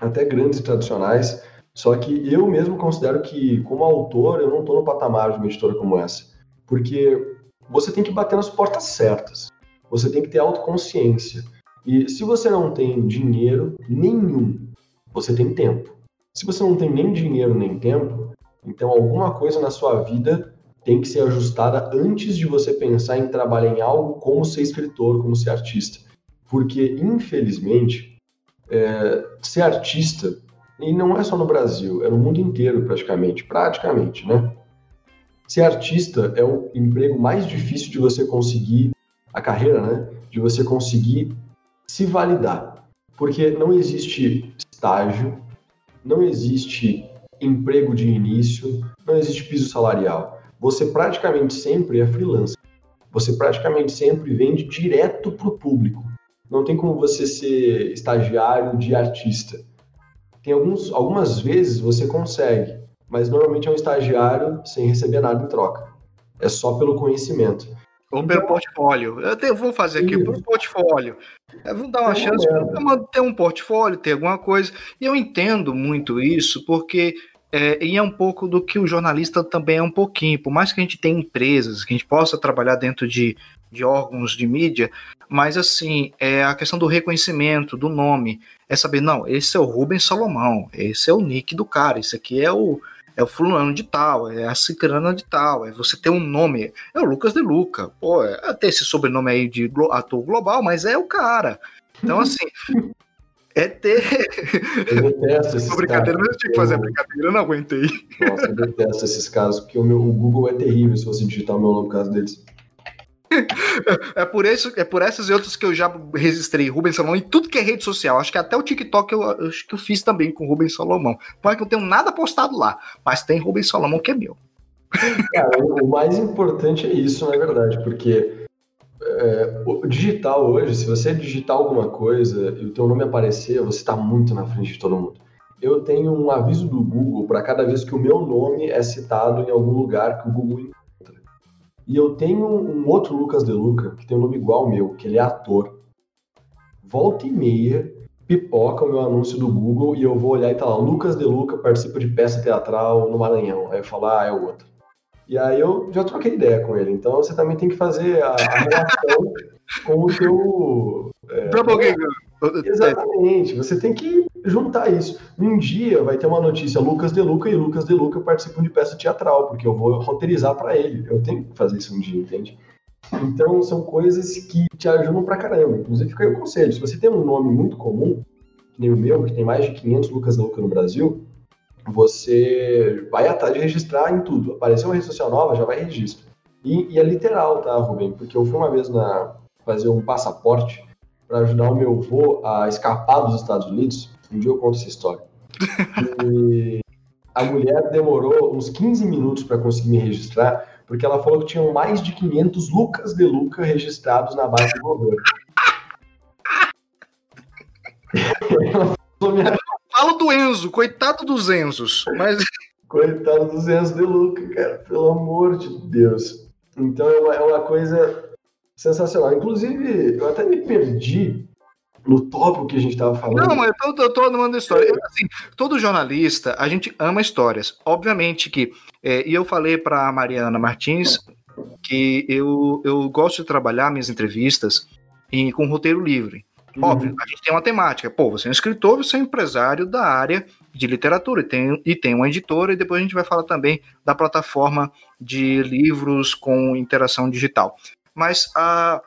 Speaker 2: até grandes e tradicionais, só que eu mesmo considero que, como autor, eu não estou no patamar de uma editora como essa. Porque você tem que bater nas portas certas. Você tem que ter autoconsciência. E se você não tem dinheiro nenhum, você tem tempo. Se você não tem nem dinheiro nem tempo, então alguma coisa na sua vida tem que ser ajustada antes de você pensar em trabalhar em algo como ser escritor, como ser artista. Porque, infelizmente, é, ser artista, e não é só no Brasil, é no mundo inteiro praticamente, praticamente, né? Ser artista é o emprego mais difícil de você conseguir, a carreira, né? De você conseguir se validar. Porque não existe estágio, não existe emprego de início, não existe piso salarial. Você praticamente sempre é freelancer. Você praticamente sempre vende direto para o público. Não tem como você ser estagiário de artista. Tem alguns, algumas vezes você consegue, mas normalmente é um estagiário sem receber nada em troca. É só pelo conhecimento.
Speaker 1: Ou pelo portfólio. Eu te, vou fazer aqui pelo portfólio. Vamos dar uma é chance para ter um portfólio, ter alguma coisa. E eu entendo muito isso, porque é, e é um pouco do que o jornalista também é um pouquinho. Por mais que a gente tenha empresas, que a gente possa trabalhar dentro de, de órgãos de mídia, mas assim, é a questão do reconhecimento, do nome. É saber, não, esse é o Rubens Salomão, esse é o nick do cara, esse aqui é o é o fulano de tal, é a cicrana de tal, é você ter um nome, é o Lucas de Luca, pô, é até esse sobrenome aí de ator global, mas é o cara. Então, assim, é ter.
Speaker 2: Eu detesto esses
Speaker 1: brincadeira, mas eu tinha que fazer a brincadeira, eu não aguentei.
Speaker 2: Nossa, eu detesto esses casos, porque o, meu, o Google é terrível se você digitar o meu nome no caso deles.
Speaker 1: É por, isso, é por essas e outras que eu já registrei Rubens Salomão em tudo que é rede social. Acho que até o TikTok eu, acho que eu fiz também com Rubens Salomão. Não é que eu tenho nada postado lá, mas tem Rubens Salomão que é meu.
Speaker 2: Cara, o mais importante é isso, na verdade, porque é, o digital hoje, se você digitar alguma coisa e o teu nome aparecer, você está muito na frente de todo mundo. Eu tenho um aviso do Google para cada vez que o meu nome é citado em algum lugar que o Google e eu tenho um outro Lucas De Luca, que tem um nome igual ao meu, que ele é ator. Volta e meia, pipoca o meu anúncio do Google e eu vou olhar e tá lá, Lucas De Luca participa de peça teatral no Maranhão. Aí eu falo, ah, é o outro. E aí eu já troquei ideia com ele. Então você também tem que fazer a, a relação com o teu... É, Exatamente, você tem que juntar isso. Um dia vai ter uma notícia, Lucas De Luca e Lucas De Luca participam de peça teatral, porque eu vou roteirizar para ele. Eu tenho que fazer isso um dia, entende? Então são coisas que te ajudam pra caramba. Inclusive fica aí o conselho, se você tem um nome muito comum, que nem o meu, que tem mais de 500 Lucas De Luca no Brasil, você vai atrás de registrar em tudo. Apareceu uma rede social nova, já vai registro. E, e é literal, tá, Rubem? Porque eu fui uma vez na fazer um passaporte para ajudar o meu avô a escapar dos Estados Unidos. Um dia eu conto essa história. E a mulher demorou uns 15 minutos para conseguir me registrar, porque ela falou que tinham mais de 500 Lucas de Luca registrados na base do governo.
Speaker 1: Fala do Enzo, coitado dos Enzos. Mas...
Speaker 2: Coitado dos Enzo de Luca, cara, pelo amor de Deus. Então é uma, é uma coisa sensacional. Inclusive, eu até me perdi no tópico que a gente estava falando.
Speaker 1: Não, mas eu tô, eu tô amando história. É. Assim, todo jornalista, a gente ama histórias. Obviamente que. É, e eu falei para a Mariana Martins que eu, eu gosto de trabalhar minhas entrevistas em, com roteiro livre. Uhum. Óbvio, a gente tem uma temática. Pô, você é um escritor, você é um empresário da área de literatura e tem, e tem uma editora, e depois a gente vai falar também da plataforma de livros com interação digital. Mas a,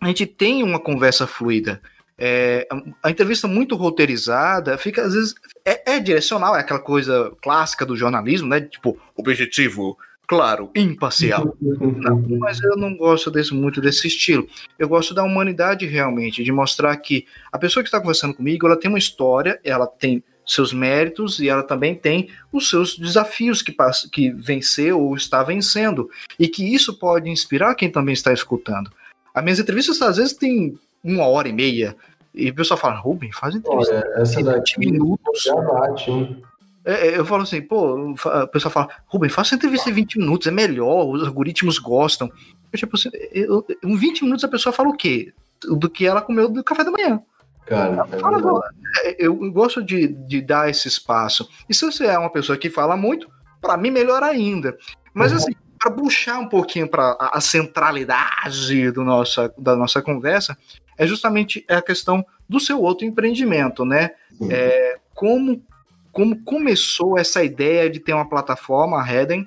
Speaker 1: a gente tem uma conversa fluida. É, a entrevista muito roteirizada fica, às vezes, é, é, direcional, é aquela coisa clássica do jornalismo, né? Tipo, objetivo, claro, imparcial. não, mas eu não gosto desse, muito desse estilo. Eu gosto da humanidade realmente, de mostrar que a pessoa que está conversando comigo, ela tem uma história, ela tem seus méritos e ela também tem os seus desafios que, que venceu ou está vencendo. E que isso pode inspirar quem também está escutando. As minhas entrevistas às vezes têm uma hora e meia. E o pessoal fala, Rubem, faz entrevista.
Speaker 2: Olha, essa daqui minutos. Já bate, hein?
Speaker 1: É, é, eu falo assim, pô, o pessoal fala, Rubem, faça entrevista em 20 minutos, é melhor, os algoritmos gostam. Eu, tipo assim, eu, em 20 minutos a pessoa fala o quê? Do que ela comeu do café da manhã.
Speaker 2: Cara,
Speaker 1: é eu gosto de, de dar esse espaço. E se você é uma pessoa que fala muito, para mim melhor ainda. Mas uhum. assim, para puxar um pouquinho para a, centralidade do nossa, da nossa conversa, é justamente a questão do seu outro empreendimento, né? É, como, como começou essa ideia de ter uma plataforma, a Heden,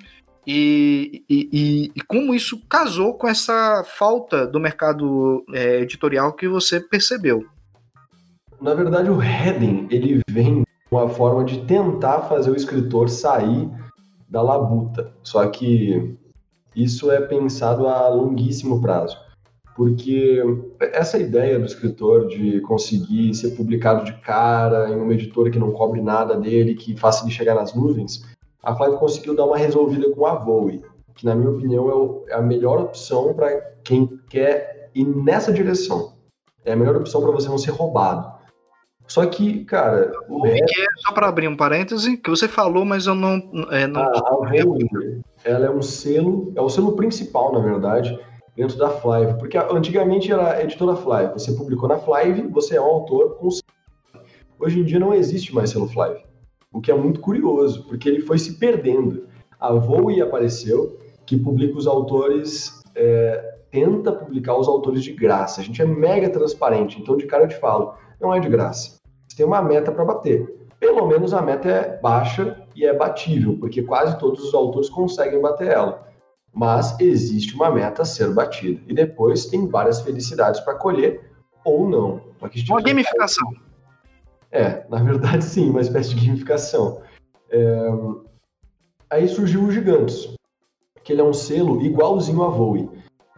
Speaker 1: e, e, e, como isso casou com essa falta do mercado é, editorial que você percebeu?
Speaker 2: Na verdade, o heading ele vem uma forma de tentar fazer o escritor sair da labuta. Só que isso é pensado a longuíssimo prazo, porque essa ideia do escritor de conseguir ser publicado de cara em uma editora que não cobre nada dele, que faça ele chegar nas nuvens, a Flávia conseguiu dar uma resolvida com a Voe, que na minha opinião é, é a melhor opção para quem quer ir nessa direção. É a melhor opção para você não ser roubado. Só que, cara.
Speaker 1: O resto... Só para abrir um parêntese, que você falou, mas eu não. É, não...
Speaker 2: Ah, a Railway, ela é um selo, é o selo principal, na verdade, dentro da Flive. Porque antigamente era editora Flive. Você publicou na Flive, você é um autor com Hoje em dia não existe mais selo Flive. O que é muito curioso, porque ele foi se perdendo. A Voe apareceu, que publica os autores. É, tenta publicar os autores de graça. A gente é mega transparente, então de cara eu te falo, não é de graça tem uma meta para bater. Pelo menos a meta é baixa e é batível, porque quase todos os autores conseguem bater ela. Mas existe uma meta a ser batida. E depois tem várias felicidades para colher ou não.
Speaker 1: Uma gamificação.
Speaker 2: É, na verdade sim, uma espécie de gamificação. É... Aí surgiu o Gigantes, que ele é um selo igualzinho a Voe,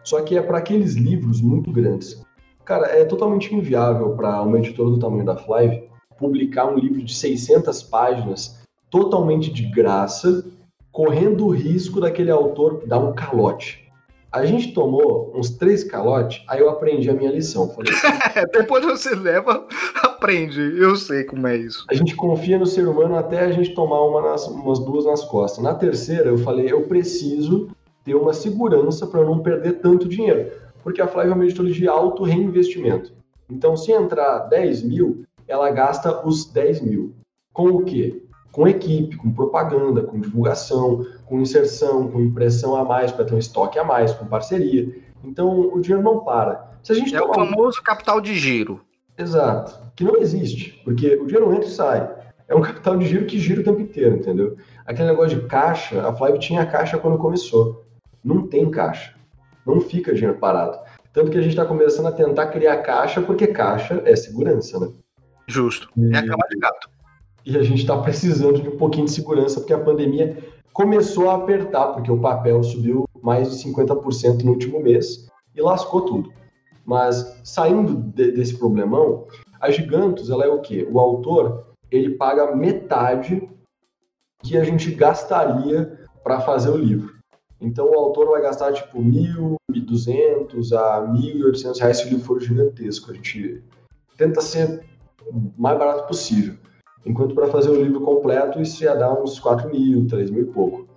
Speaker 2: só que é para aqueles livros muito grandes. Cara, é totalmente inviável para uma editora do tamanho da Flive publicar um livro de 600 páginas totalmente de graça, correndo o risco daquele autor dar um calote. A gente tomou uns três calotes, aí eu aprendi a minha lição. Falei,
Speaker 1: Depois você leva, aprende. Eu sei como é isso.
Speaker 2: A gente confia no ser humano até a gente tomar uma nas, umas duas nas costas. Na terceira, eu falei, eu preciso ter uma segurança para não perder tanto dinheiro. Porque a Flávia é uma editora de alto reinvestimento. Então, se entrar 10 mil, ela gasta os 10 mil. Com o quê? Com equipe, com propaganda, com divulgação, com inserção, com impressão a mais para ter um estoque a mais, com parceria. Então o dinheiro não para.
Speaker 1: Se a gente é o famoso capital de giro.
Speaker 2: Exato. Que não existe, porque o dinheiro entra e sai. É um capital de giro que gira o tempo inteiro, entendeu? Aquele negócio de caixa, a Flive tinha caixa quando começou. Não tem caixa. Não fica dinheiro parado. Tanto que a gente está começando a tentar criar caixa, porque caixa é segurança, né?
Speaker 1: Justo. E... É a cama de gato.
Speaker 2: E a gente está precisando de um pouquinho de segurança, porque a pandemia começou a apertar, porque o papel subiu mais de 50% no último mês e lascou tudo. Mas saindo de, desse problemão, a Gigantos, ela é o quê? O autor, ele paga metade que a gente gastaria para fazer o livro. Então o autor vai gastar tipo mil, duzentos a mil e oitocentos reais se o livro for gigantesco. A gente tenta ser mais barato possível. Enquanto para fazer o livro completo, isso ia dar uns 4 mil, 3 mil e pouco.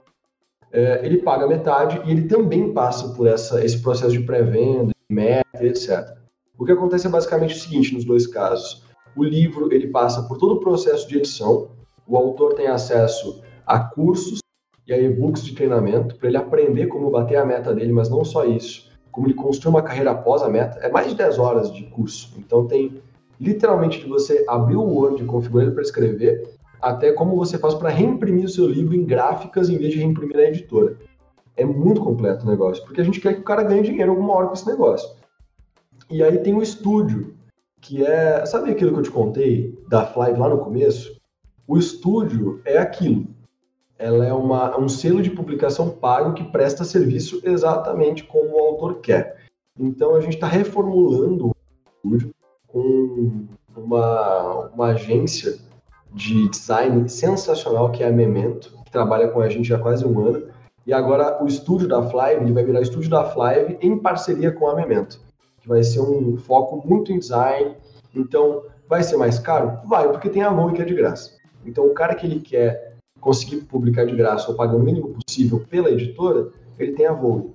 Speaker 2: É, ele paga metade e ele também passa por essa, esse processo de pré-venda, meta, etc. O que acontece é basicamente o seguinte nos dois casos. O livro ele passa por todo o processo de edição, o autor tem acesso a cursos e a e-books de treinamento para ele aprender como bater a meta dele, mas não só isso, como ele construir uma carreira após a meta. É mais de 10 horas de curso. Então tem literalmente de você abrir o Word configurar ele para escrever, até como você faz para reimprimir o seu livro em gráficas em vez de reimprimir na editora. É muito completo o negócio, porque a gente quer que o cara ganhe dinheiro alguma hora com esse negócio. E aí tem o estúdio, que é. Sabe aquilo que eu te contei da Fly lá no começo? O estúdio é aquilo. Ela é uma, um selo de publicação pago que presta serviço exatamente como o autor quer. Então a gente está reformulando o estúdio uma, uma agência de design sensacional que é a Memento, que trabalha com a gente há quase um ano. E agora o estúdio da Fly, ele vai virar estúdio da Fly em parceria com a Memento, que vai ser um foco muito em design. Então, vai ser mais caro? Vai, porque tem a mão que é de graça. Então, o cara que ele quer conseguir publicar de graça ou pagar o mínimo possível pela editora, ele tem a Vogue,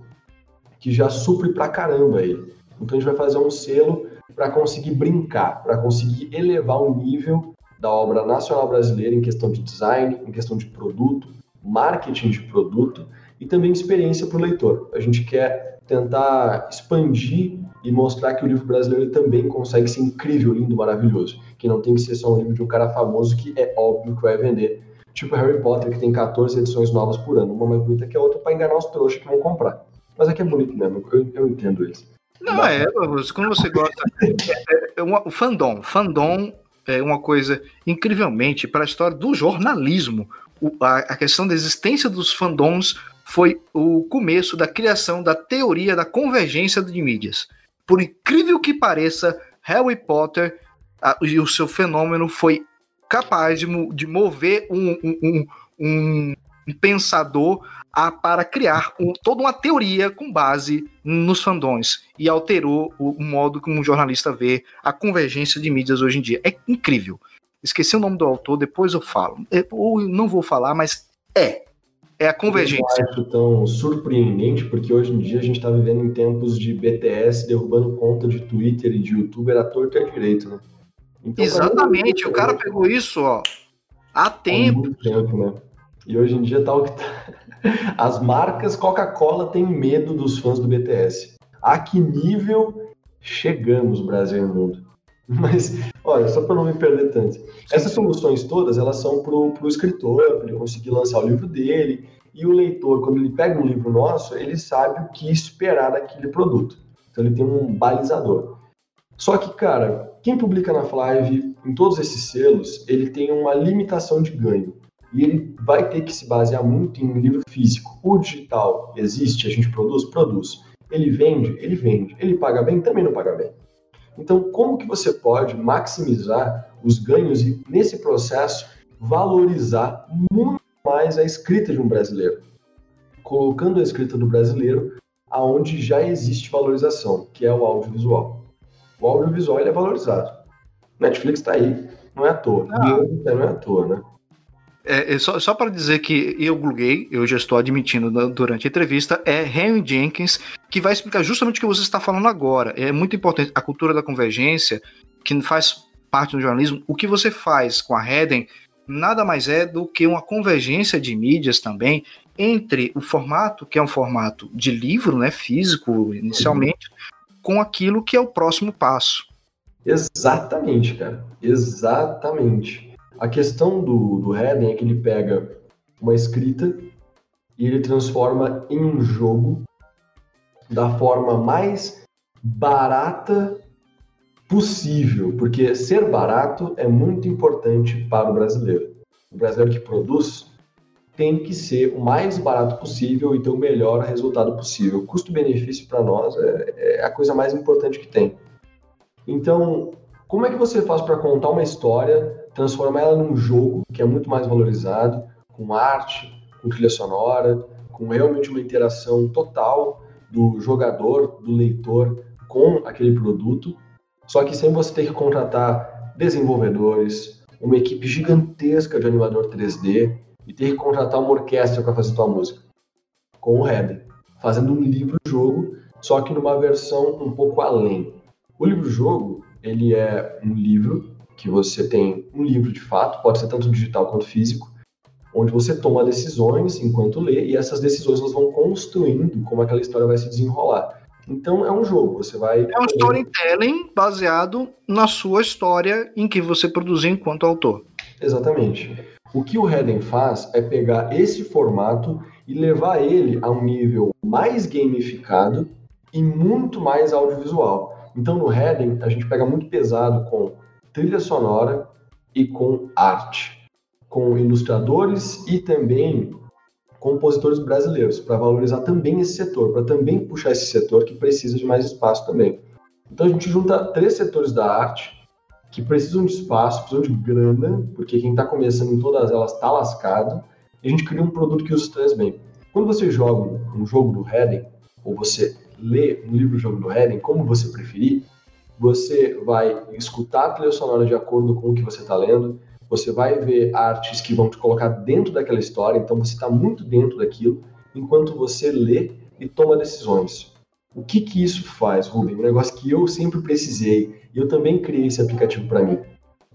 Speaker 2: que já supre pra caramba ele. Então, a gente vai fazer um selo para conseguir brincar, para conseguir elevar o nível da obra nacional brasileira em questão de design, em questão de produto, marketing de produto e também experiência para o leitor. A gente quer tentar expandir e mostrar que o livro brasileiro também consegue ser incrível, lindo, maravilhoso. Que não tem que ser só um livro de um cara famoso que é óbvio que vai vender. Tipo Harry Potter, que tem 14 edições novas por ano, uma mais bonita que a outra, para enganar os trouxas que vão comprar. Mas aqui é bonito mesmo, eu, eu entendo isso.
Speaker 1: Não, é, quando você gosta. É, é uma, o fandom. Fandom é uma coisa incrivelmente para a história do jornalismo. O, a, a questão da existência dos fandoms foi o começo da criação da teoria da convergência de mídias. Por incrível que pareça, Harry Potter a, e o seu fenômeno foi capaz de, de mover um, um, um, um pensador a, para criar um, toda uma teoria com base nos fandons e alterou o, o, modo como um jornalista vê a convergência de mídias hoje em dia. É incrível. Esqueci o nome do autor, depois eu falo. É, ou não vou falar, mas é. É a convergência. Eu
Speaker 2: acho tão surpreendente, porque hoje em dia a gente está vivendo em tempos de BTS derrubando conta de Twitter e de youtuber à torta e à direito, né?
Speaker 1: Então, Exatamente, o cara pegou isso, ó, há tempo. Há muito tempo,
Speaker 2: né? E hoje em dia tá o que tá. As marcas Coca-Cola têm medo dos fãs do BTS. A que nível chegamos, Brasil e mundo? Mas, olha, só para não me perder tanto. Essas soluções todas, elas são para o escritor, para ele conseguir lançar o livro dele. E o leitor, quando ele pega um livro nosso, ele sabe o que esperar daquele produto. Então ele tem um balizador. Só que, cara, quem publica na Flive, em todos esses selos, ele tem uma limitação de ganho e ele vai ter que se basear muito em livro físico. O digital existe, a gente produz? Produz. Ele vende? Ele vende. Ele paga bem? Também não paga bem. Então, como que você pode maximizar os ganhos e, nesse processo, valorizar muito mais a escrita de um brasileiro? Colocando a escrita do brasileiro aonde já existe valorização, que é o audiovisual. O audiovisual ele é valorizado. Netflix está aí, não é à toa. Não, não é à toa, né?
Speaker 1: É, é só, só para dizer que eu gluguei, eu já estou admitindo durante a entrevista, é Henry Jenkins, que vai explicar justamente o que você está falando agora. É muito importante a cultura da convergência, que faz parte do jornalismo. O que você faz com a Heden nada mais é do que uma convergência de mídias também entre o formato, que é um formato de livro, né, físico inicialmente, uhum. com aquilo que é o próximo passo.
Speaker 2: Exatamente, cara. Exatamente. A questão do, do Headen é que ele pega uma escrita e ele transforma em um jogo da forma mais barata possível, porque ser barato é muito importante para o brasileiro. O brasileiro que produz tem que ser o mais barato possível e ter o melhor resultado possível. Custo-benefício para nós é, é, a coisa mais importante que tem. Então, como é que você faz para contar uma história transformar ela num jogo que é muito mais valorizado, com arte, com trilha sonora, com realmente uma interação total do jogador, do leitor com aquele produto, só que sem você ter que contratar desenvolvedores, uma equipe gigantesca de animador 3D e ter que contratar uma orquestra para fazer tua música. Com o Header, fazendo um livro-jogo, só que numa versão um pouco além. O livro-jogo, ele é um livro que você tem um livro de fato, pode ser tanto digital quanto físico, onde você toma decisões enquanto lê e essas decisões elas vão construindo como aquela história vai se desenrolar. Então é um jogo, você vai.
Speaker 1: É um storytelling baseado na sua história em que você produziu enquanto autor.
Speaker 2: Exatamente. O que o Redden faz é pegar esse formato e levar ele a um nível mais gamificado e muito mais audiovisual. Então no Redden a gente pega muito pesado com trilha sonora e com arte, com ilustradores e também compositores brasileiros, para valorizar também esse setor, para também puxar esse setor que precisa de mais espaço também. Então a gente junta três setores da arte que precisam de espaço, precisam de grana, porque quem está começando em todas elas está lascado, e a gente cria um produto que os bem. Quando você joga um jogo do Redden, ou você lê um livro-jogo do Redden, como você preferir, você vai escutar a trilha sonora de acordo com o que você está lendo, você vai ver artes que vão te colocar dentro daquela história, então você está muito dentro daquilo, enquanto você lê e toma decisões. O que que isso faz, Rubem? Um negócio que eu sempre precisei, e eu também criei esse aplicativo para mim,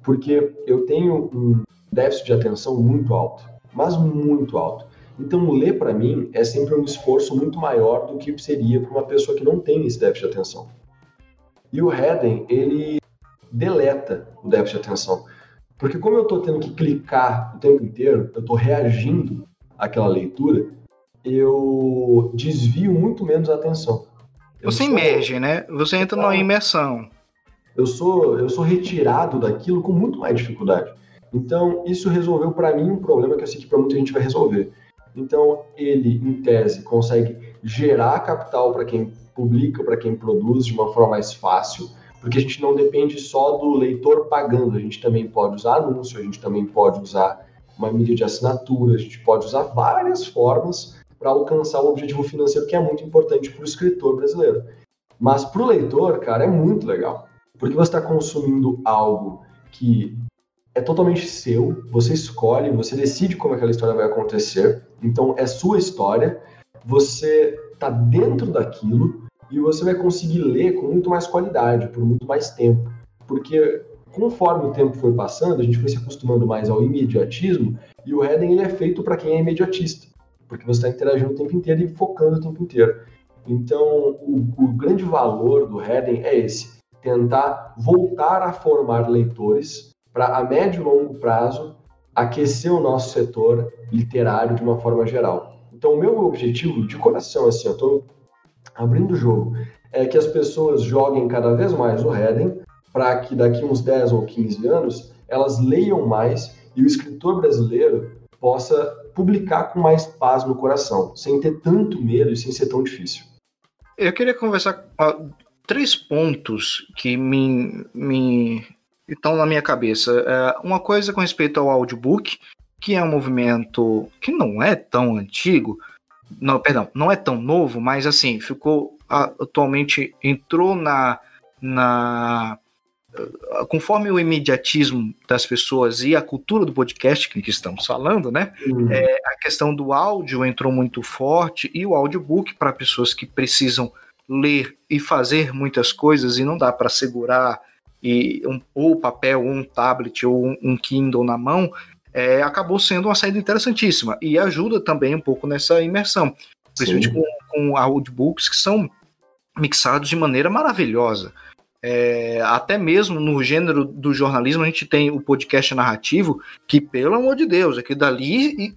Speaker 2: porque eu tenho um déficit de atenção muito alto, mas muito alto. Então, ler para mim é sempre um esforço muito maior do que seria para uma pessoa que não tem esse déficit de atenção. E o Redden, ele deleta o déficit de atenção. Porque como eu estou tendo que clicar o tempo inteiro, eu estou reagindo àquela leitura, eu desvio muito menos a atenção.
Speaker 1: Eu Você sou... imerge, né? Você entra numa imersão.
Speaker 2: Eu sou, eu sou retirado daquilo com muito mais dificuldade. Então, isso resolveu para mim um problema que eu sei que para muita gente vai resolver. Então, ele, em tese, consegue gerar capital para quem publica, para quem produz de uma forma mais fácil, porque a gente não depende só do leitor pagando, a gente também pode usar anúncio, a gente também pode usar uma mídia de assinatura, a gente pode usar várias formas para alcançar o objetivo financeiro que é muito importante para o escritor brasileiro. Mas para o leitor, cara, é muito legal, porque você está consumindo algo que é totalmente seu, você escolhe, você decide como aquela história vai acontecer, então é sua história, você está dentro daquilo e você vai conseguir ler com muito mais qualidade, por muito mais tempo. Porque conforme o tempo foi passando, a gente foi se acostumando mais ao imediatismo e o Redden ele é feito para quem é imediatista, porque você está interagindo o tempo inteiro e focando o tempo inteiro. Então, o, o grande valor do Redden é esse: tentar voltar a formar leitores para, a médio e longo prazo, aquecer o nosso setor literário de uma forma geral. Então, o meu objetivo, de coração, assim, eu estou abrindo o jogo, é que as pessoas joguem cada vez mais o Redden, para que daqui uns 10 ou 15 anos elas leiam mais e o escritor brasileiro possa publicar com mais paz no coração, sem ter tanto medo e sem ser tão difícil.
Speaker 1: Eu queria conversar uh, três pontos que me, me estão na minha cabeça. Uh, uma coisa com respeito ao audiobook, que é um movimento que não é tão antigo, não, perdão, não é tão novo, mas assim, ficou atualmente entrou na na conforme o imediatismo das pessoas e a cultura do podcast que estamos falando, né? Uhum. É, a questão do áudio entrou muito forte e o audiobook para pessoas que precisam ler e fazer muitas coisas e não dá para segurar e um, ou papel, ou um tablet ou um, um Kindle na mão, é, acabou sendo uma saída interessantíssima e ajuda também um pouco nessa imersão, principalmente com, com audiobooks que são mixados de maneira maravilhosa. É, até mesmo no gênero do jornalismo, a gente tem o podcast narrativo, que, pelo amor de Deus, aqui dali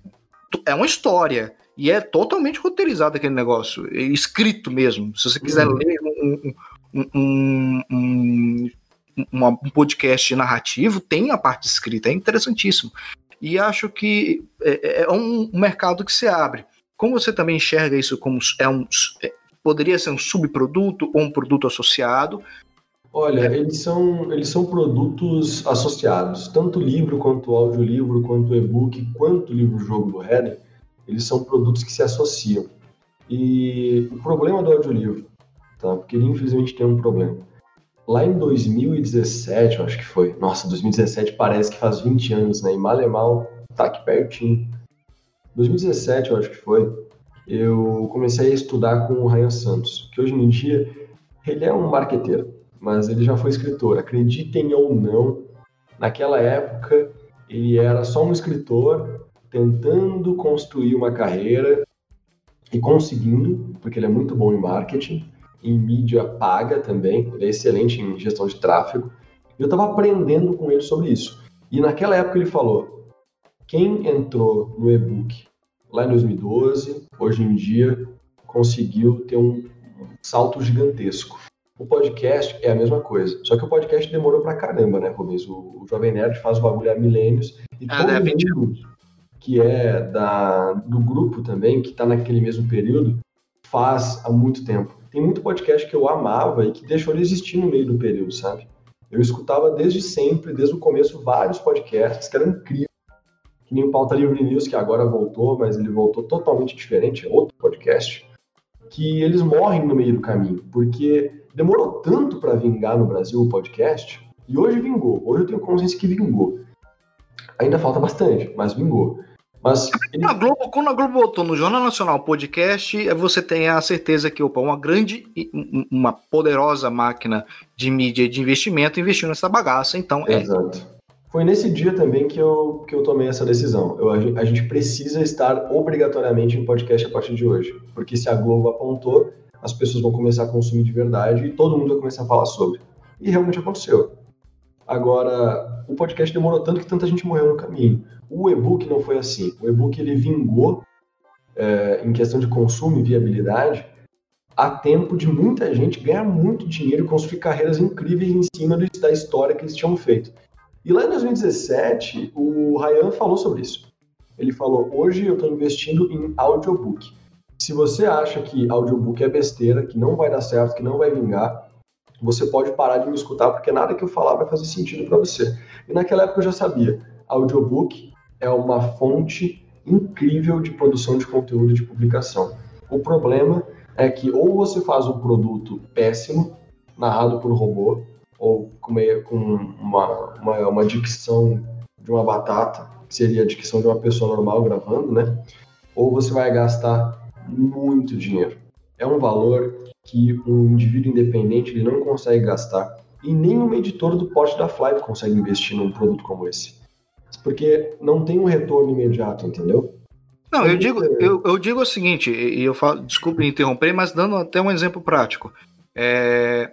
Speaker 1: é uma história. E é totalmente roteirizado aquele negócio, é escrito mesmo. Se você quiser uhum. ler um, um, um, um, um podcast narrativo, tem a parte escrita, é interessantíssimo e acho que é, é, é um mercado que se abre. Como você também enxerga isso como é um é, poderia ser um subproduto ou um produto associado?
Speaker 2: Olha, eles são eles são produtos associados, tanto livro quanto audiolivro, quanto e-book, quanto livro-jogo do Header, eles são produtos que se associam. E o problema do audiolivro, tá? Porque ele infelizmente tem um problema lá em 2017, eu acho que foi. Nossa, 2017 parece que faz 20 anos, né? E mal é mal, tá aqui pertinho. 2017, eu acho que foi. Eu comecei a estudar com o Ryan Santos, que hoje em dia ele é um marqueteiro. mas ele já foi escritor. Acreditem ou não, naquela época ele era só um escritor tentando construir uma carreira e conseguindo, porque ele é muito bom em marketing, em mídia paga também, ele é excelente em gestão de tráfego. E eu estava aprendendo com ele sobre isso. E naquela época ele falou: quem entrou no e-book lá em 2012, hoje em dia, conseguiu ter um salto gigantesco. O podcast é a mesma coisa, só que o podcast demorou pra caramba, né, Rubens? O, o Jovem Nerd faz o bagulho há milênios e ah, todo mundo que é da, do grupo também, que tá naquele mesmo período, faz há muito tempo. Tem muito podcast que eu amava e que deixou de existir no meio do período, sabe? Eu escutava desde sempre, desde o começo, vários podcasts que eram incríveis. Que nem o Pauta Livre News, que agora voltou, mas ele voltou totalmente diferente, é outro podcast. Que eles morrem no meio do caminho, porque demorou tanto para vingar no Brasil o podcast, e hoje vingou. Hoje eu tenho consciência que vingou. Ainda falta bastante, mas vingou. Mas
Speaker 1: ele... a Globo, quando a Globo botou no Jornal Nacional podcast, você tem a certeza que opa, uma grande, uma poderosa máquina de mídia de investimento investiu nessa bagaça, então
Speaker 2: é. Exato. Foi nesse dia também que eu, que eu tomei essa decisão. Eu, a gente precisa estar obrigatoriamente em podcast a partir de hoje. Porque se a Globo apontou, as pessoas vão começar a consumir de verdade e todo mundo vai começar a falar sobre. E realmente aconteceu. Agora, o podcast demorou tanto que tanta gente morreu no caminho. O e-book não foi assim. O e-book ele vingou é, em questão de consumo e viabilidade a tempo de muita gente ganhar muito dinheiro e construir carreiras incríveis em cima da história que eles tinham feito. E lá em 2017, o Ryan falou sobre isso. Ele falou: hoje eu estou investindo em audiobook. Se você acha que audiobook é besteira, que não vai dar certo, que não vai vingar, você pode parar de me escutar, porque nada que eu falar vai fazer sentido para você. E naquela época eu já sabia. Audiobook é uma fonte incrível de produção de conteúdo de publicação. O problema é que ou você faz um produto péssimo, narrado por robô, ou com, uma, uma, uma dicção de uma batata, que seria a dicção de uma pessoa normal gravando, né? Ou você vai gastar muito dinheiro. É um valor que um indivíduo independente ele não consegue gastar e nem um editor do porte da Flight consegue investir num produto como esse porque não tem um retorno imediato, entendeu?
Speaker 1: Não, eu digo, eu, eu digo o seguinte, e eu falo, desculpe interromper, mas dando até um exemplo prático. É,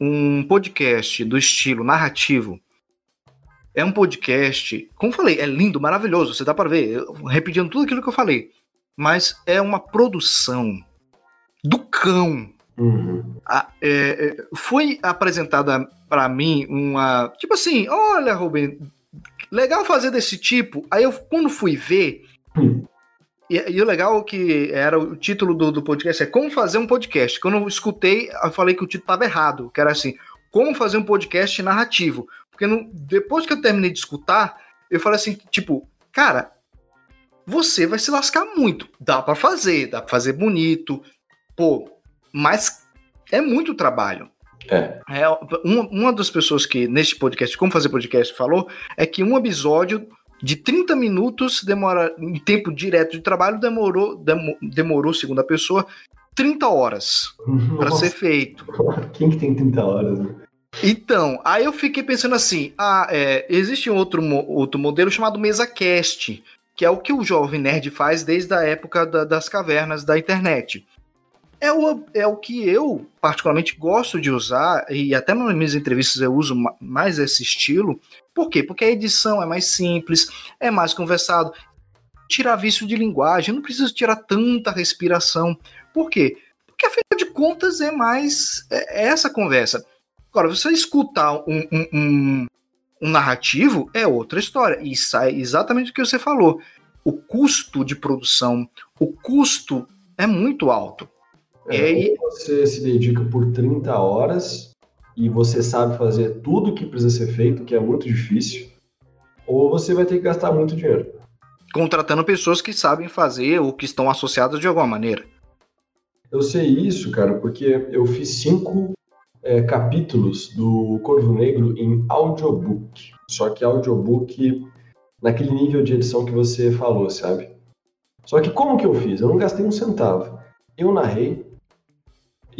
Speaker 1: um podcast do estilo narrativo é um podcast, como falei, é lindo, maravilhoso, você dá para ver, repetindo tudo aquilo que eu falei, mas é uma produção do cão. Uhum. A, é, é foi apresentada para mim uma. Tipo assim, olha, Rubem, Legal fazer desse tipo. Aí eu, quando fui ver. Hum. E, e, o legal que era o título do, do podcast é Como Fazer um Podcast. Quando eu escutei, eu falei que o título estava errado, que era assim, Como Fazer um Podcast Narrativo. Porque no, depois que eu terminei de escutar, eu falei assim, tipo, cara, você vai se lascar muito. Dá para fazer, dá para fazer bonito, pô, mas é muito trabalho. É. é uma, uma das pessoas que neste podcast, como fazer podcast, falou é que um episódio de 30 minutos demora em tempo direto de trabalho demorou dem, demorou segundo a pessoa 30 horas para ser feito.
Speaker 2: Quem que tem 30 horas? Né?
Speaker 1: Então, aí eu fiquei pensando assim, ah, é, existe um outro, outro modelo chamado MesaCast, que é o que o Jovem Nerd faz desde a época da, das cavernas da internet é o, é o que eu particularmente gosto de usar, e até nas minhas entrevistas eu uso mais esse estilo. Por quê? Porque a edição é mais simples, é mais conversado. Tirar vício de linguagem, não preciso tirar tanta respiração. Por quê? Porque afinal de contas é mais é, é essa conversa. Agora, você escutar um, um, um, um narrativo é outra história. E sai exatamente o que você falou. O custo de produção, o custo é muito alto.
Speaker 2: É, aí... Você se dedica por 30 horas e você sabe fazer tudo que precisa ser feito, que é muito difícil, ou você vai ter que gastar muito dinheiro.
Speaker 1: Contratando pessoas que sabem fazer ou que estão associadas de alguma maneira.
Speaker 2: Eu sei isso, cara, porque eu fiz cinco é, capítulos do Corvo Negro em audiobook. Só que audiobook naquele nível de edição que você falou, sabe? Só que como que eu fiz? Eu não gastei um centavo. Eu narrei,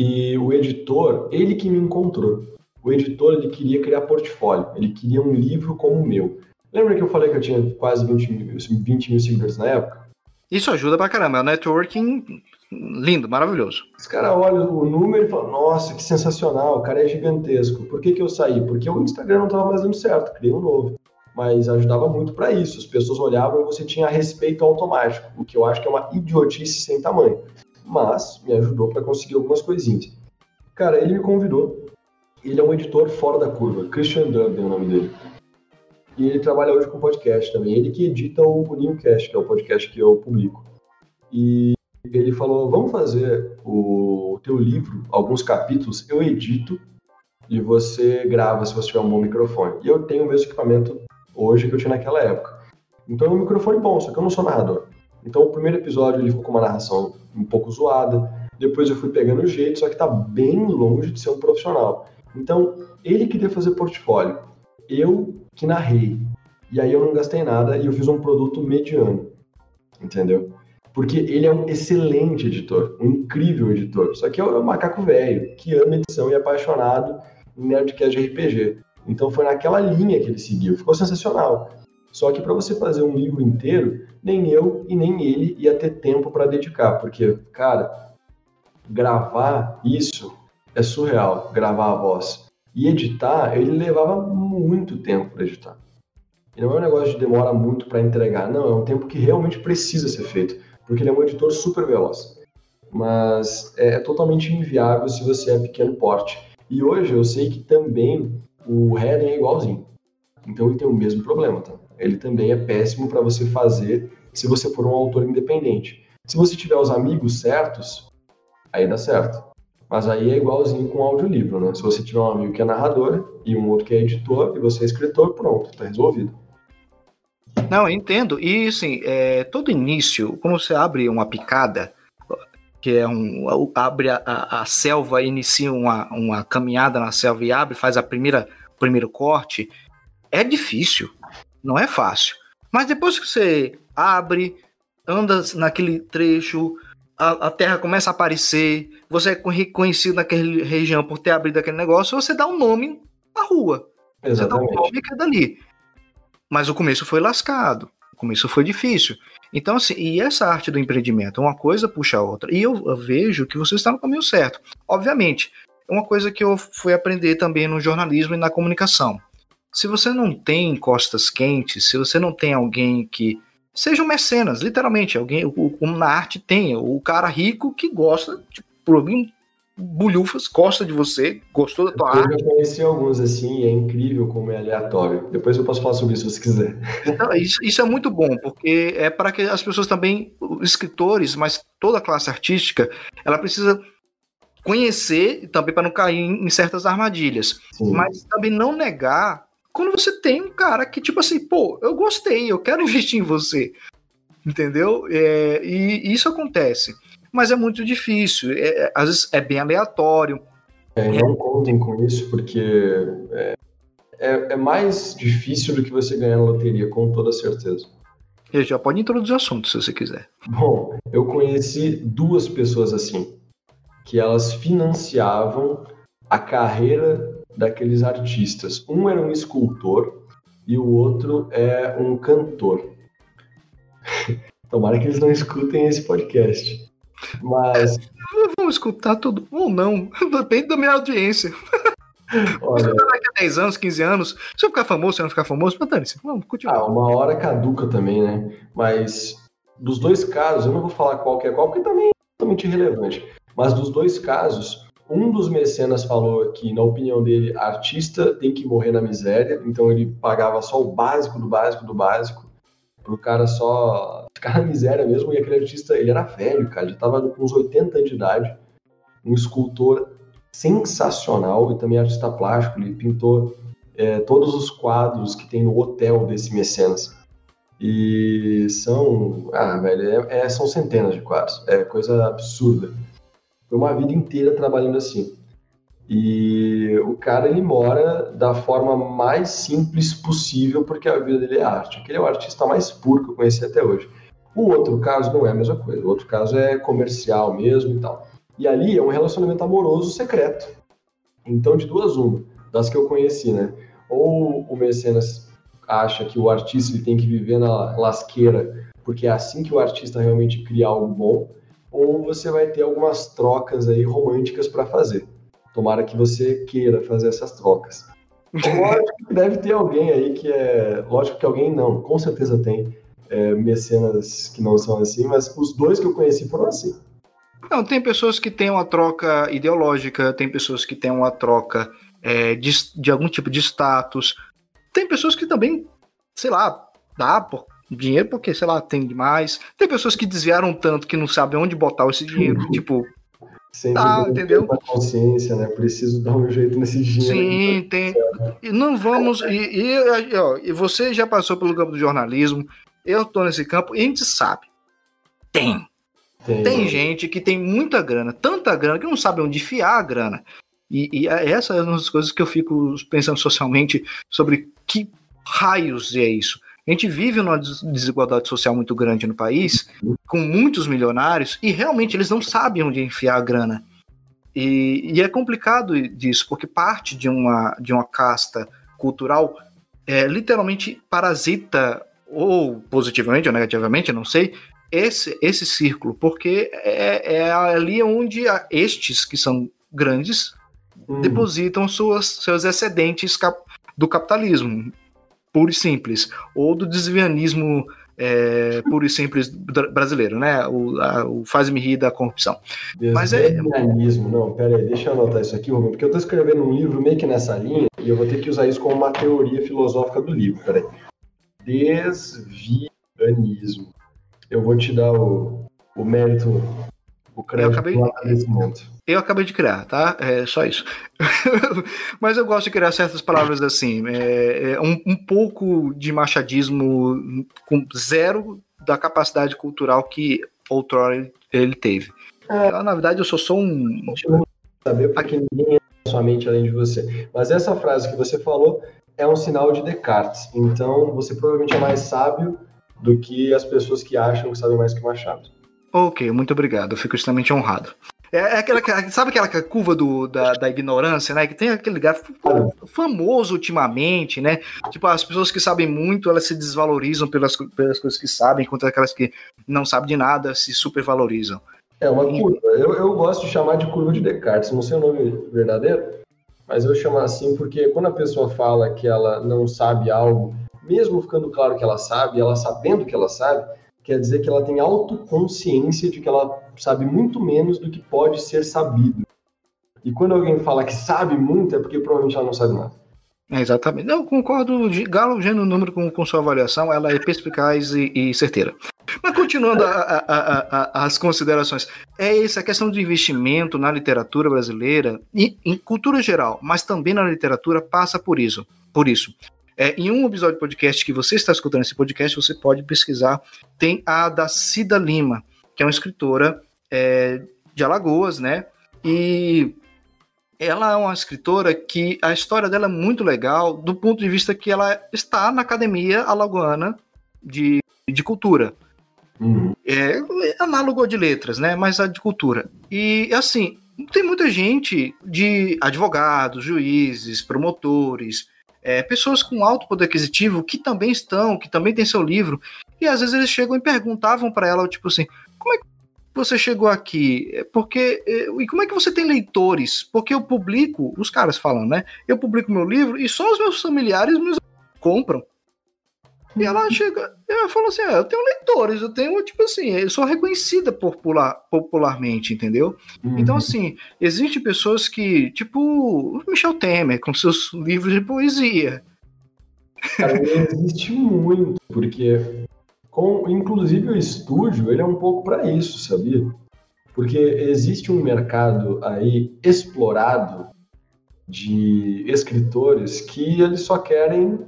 Speaker 2: e o editor, ele que me encontrou. o editor ele queria criar portfólio, ele queria um livro como o meu. Lembra que eu falei que eu tinha quase 20 mil, 20 mil seguidores na época?
Speaker 1: Isso ajuda pra caramba, é um networking lindo, maravilhoso.
Speaker 2: Os caras olham o número e falam, nossa, que sensacional, o cara é gigantesco. Por que, que eu saí? Porque o Instagram não estava mais dando certo, criei um novo. Mas ajudava muito para isso. As pessoas olhavam e você tinha respeito automático, o que eu acho que é uma idiotice sem tamanho. Mas me ajudou para conseguir algumas coisinhas. Cara, ele me convidou. Ele é um editor fora da curva, Christian Dublin é o nome dele. E ele trabalha hoje com podcast também. Ele que edita o Newcast, que é o podcast que eu publico. E ele falou: vamos fazer o teu livro, alguns capítulos, eu edito e você grava se você tiver um bom microfone. E eu tenho o mesmo equipamento hoje que eu tinha naquela época. Então é um microfone bom, só que eu não sou narrador. Então o primeiro episódio ele ficou com uma narração um pouco zoada, depois eu fui pegando o jeito, só que tá bem longe de ser um profissional. Então ele queria fazer portfólio, eu que narrei. E aí eu não gastei nada e eu fiz um produto mediano. Entendeu? Porque ele é um excelente editor, um incrível editor. Só que é um macaco velho, que ama edição e é apaixonado em Nerdcast RPG. Então foi naquela linha que ele seguiu. Ficou sensacional. Só que para você fazer um livro inteiro, nem eu e nem ele ia ter tempo para dedicar. Porque, cara, gravar isso é surreal, gravar a voz. E editar, ele levava muito tempo para editar. E não é um negócio de demora muito para entregar, não, é um tempo que realmente precisa ser feito porque ele é um editor super veloz. Mas é, é totalmente inviável se você é pequeno porte. E hoje eu sei que também o Heading é igualzinho. Então ele tem o mesmo problema, tá? Ele também é péssimo para você fazer se você for um autor independente. Se você tiver os amigos certos, aí dá certo. Mas aí é igualzinho com audiolivro, né? Se você tiver um amigo que é narrador e um outro que é editor e você é escritor, pronto, tá resolvido.
Speaker 1: Não, eu entendo. E assim, é, todo início, quando você abre uma picada, que é um. abre a, a, a, selva, inicia uma, uma caminhada na selva e abre, faz a primeira primeiro corte, é difícil, não é fácil. Mas depois que você abre, anda naquele trecho, a, a terra começa a aparecer, você é reconhecido naquela região por ter abrido aquele negócio, você dá um nome à rua.
Speaker 2: Exatamente.
Speaker 1: Você dá um nome a dali. Mas o começo foi lascado, o começo foi difícil. Então, assim, e essa arte do empreendimento, uma coisa puxa a outra. E eu, eu vejo que você está no caminho certo. Obviamente, é uma coisa que eu fui aprender também no jornalismo e na comunicação. Se você não tem costas quentes, se você não tem alguém que. Sejam mecenas, literalmente, alguém, como na arte tem, o cara rico que gosta de, por algum bulhufas, gosta de você, gostou da tua
Speaker 2: eu
Speaker 1: arte.
Speaker 2: Eu já conheci alguns assim, é incrível como é aleatório. Depois eu posso falar sobre isso se você quiser.
Speaker 1: Então, isso, isso é muito bom, porque é para que as pessoas também, escritores, mas toda a classe artística, ela precisa conhecer também para não cair em certas armadilhas, Sim. mas também não negar quando você tem um cara que tipo assim, pô, eu gostei, eu quero investir em você, entendeu? É, e isso acontece mas é muito difícil. É, é, às vezes é bem aleatório.
Speaker 2: É, não contem com isso, porque é, é, é, mais difícil do que você ganhar na loteria, com toda certeza.
Speaker 1: Eu já pode introduzir o assunto, se você quiser.
Speaker 2: Bom, eu conheci duas pessoas assim, que elas financiavam a carreira daqueles artistas. Um era um escultor e o outro é um cantor. Tomara que eles não escutem esse podcast. Mas.
Speaker 1: Vamos escutar tudo ou não. Depende da minha audiência. Olha, daqui a 10 anos, 15 anos, se eu ficar famoso, se eu não ficar famoso, mas dane-se, vamos continuar.
Speaker 2: Ah, uma hora caduca também, né? Mas dos dois casos, eu não vou falar qual que é qual, porque também é totalmente irrelevante. Mas dos dois casos, um dos mecenas falou que, na opinião dele, artista tem que morrer na miséria, então ele pagava só o básico do básico do básico pro cara só ficar na miséria mesmo. E aquele artista, ele era velho, cara, ele tava com uns 80 anos de idade, um escultor sensacional e também artista plástico. Ele pintou é, todos os quadros que tem no hotel desse mecenas. E são, ah, velho, é, é, são centenas de quadros, é coisa absurda. Foi uma vida inteira trabalhando assim. E o cara ele mora da forma mais simples possível porque a vida dele é arte. Aquele é o artista mais puro que eu conheci até hoje. O outro caso não é a mesma coisa. O outro caso é comercial mesmo e tal. E ali é um relacionamento amoroso secreto. Então, de duas uma. das que eu conheci, né? Ou o mecenas acha que o artista ele tem que viver na lasqueira, porque é assim que o artista realmente cria algo bom, ou você vai ter algumas trocas aí românticas para fazer. Tomara que você queira fazer essas trocas. Lógico que deve ter alguém aí que é. Lógico que alguém não, com certeza tem é, mecenas que não são assim, mas os dois que eu conheci foram assim.
Speaker 1: Não, tem pessoas que têm uma troca ideológica, tem pessoas que têm uma troca é, de, de algum tipo de status, tem pessoas que também, sei lá, dá por dinheiro porque, sei lá, tem demais. Tem pessoas que desviaram tanto que não sabem onde botar esse dinheiro, tipo,
Speaker 2: Sempre tá, entendeu? consciência, né? Preciso dar um jeito nesse dinheiro.
Speaker 1: Sim, tem. E não vamos. E, e, ó, e você já passou pelo campo do jornalismo, eu tô nesse campo, e a gente sabe. Tem. Tem, tem gente que tem muita grana, tanta grana, que não sabe onde fiar a grana. E, e é, essa é uma das coisas que eu fico pensando socialmente sobre que raios é isso. A gente vive numa desigualdade social muito grande no país, com muitos milionários, e realmente eles não sabem onde enfiar a grana. E, e é complicado disso, porque parte de uma, de uma casta cultural é, literalmente parasita, ou positivamente ou negativamente, não sei, esse, esse círculo, porque é, é ali onde estes que são grandes hum. depositam suas, seus excedentes cap, do capitalismo puro e simples, ou do desvianismo é, puro e simples brasileiro, né? O, o faz-me rir da corrupção.
Speaker 2: Mas é. Desvianismo, não, pera aí, deixa eu anotar isso aqui, Rubem, porque eu estou escrevendo um livro meio que nessa linha e eu vou ter que usar isso como uma teoria filosófica do livro, peraí. Desvianismo. Eu vou te dar o, o mérito o crédito eu acabei,
Speaker 1: eu acabei de criar, tá? É só isso. Mas eu gosto de criar certas palavras assim. É, é um, um, pouco de machadismo com zero da capacidade cultural que outrora ele, ele teve. É. Então, na verdade, eu sou só um.
Speaker 2: Saber porque ninguém é somente além de você. Mas essa frase que você falou é um sinal de Descartes. Então, você provavelmente é mais sábio do que as pessoas que acham que sabem mais que Machado.
Speaker 1: Ok, muito obrigado. Eu fico extremamente honrado. É, é aquela, sabe aquela curva do, da, da ignorância, né? Que tem aquele gráfico famoso ultimamente, né? Tipo, as pessoas que sabem muito, elas se desvalorizam pelas, pelas coisas que sabem, enquanto aquelas que não sabem de nada se supervalorizam.
Speaker 2: É uma curva. Eu, eu gosto de chamar de curva de Descartes, não sei o nome verdadeiro, mas eu chamo assim porque quando a pessoa fala que ela não sabe algo, mesmo ficando claro que ela sabe, ela sabendo que ela sabe, quer dizer que ela tem autoconsciência de que ela sabe muito menos do que pode ser sabido. E quando alguém fala que sabe muito, é porque provavelmente ela não sabe nada.
Speaker 1: É, exatamente. Eu concordo, Galo, gênero número com, com sua avaliação, ela é perspicaz e, e certeira. Mas continuando a, a, a, as considerações, é essa questão de investimento na literatura brasileira e em cultura geral, mas também na literatura passa por isso. Por isso, é, em um episódio de podcast que você está escutando esse podcast, você pode pesquisar. Tem a da Cida Lima, que é uma escritora é, de Alagoas, né? E ela é uma escritora que a história dela é muito legal do ponto de vista que ela está na Academia Alagoana de, de Cultura. Uhum. É, é análogo de letras, né? Mas a de cultura. E assim, tem muita gente de advogados, juízes, promotores, é, pessoas com alto poder aquisitivo que também estão, que também têm seu livro, e às vezes eles chegam e perguntavam para ela, tipo assim, como é que você chegou aqui? É porque é, e como é que você tem leitores? Porque eu publico, os caras falam, né? Eu publico meu livro e só os meus familiares me compram. E ela chega, ela falou assim: ah, eu tenho leitores, eu tenho, tipo assim, eu sou reconhecida popular, popularmente, entendeu? Uhum. Então, assim, existem pessoas que, tipo, Michel Temer, com seus livros de poesia.
Speaker 2: Cara, existe muito, porque, com, inclusive, o estúdio, ele é um pouco para isso, sabia? Porque existe um mercado aí explorado de escritores que eles só querem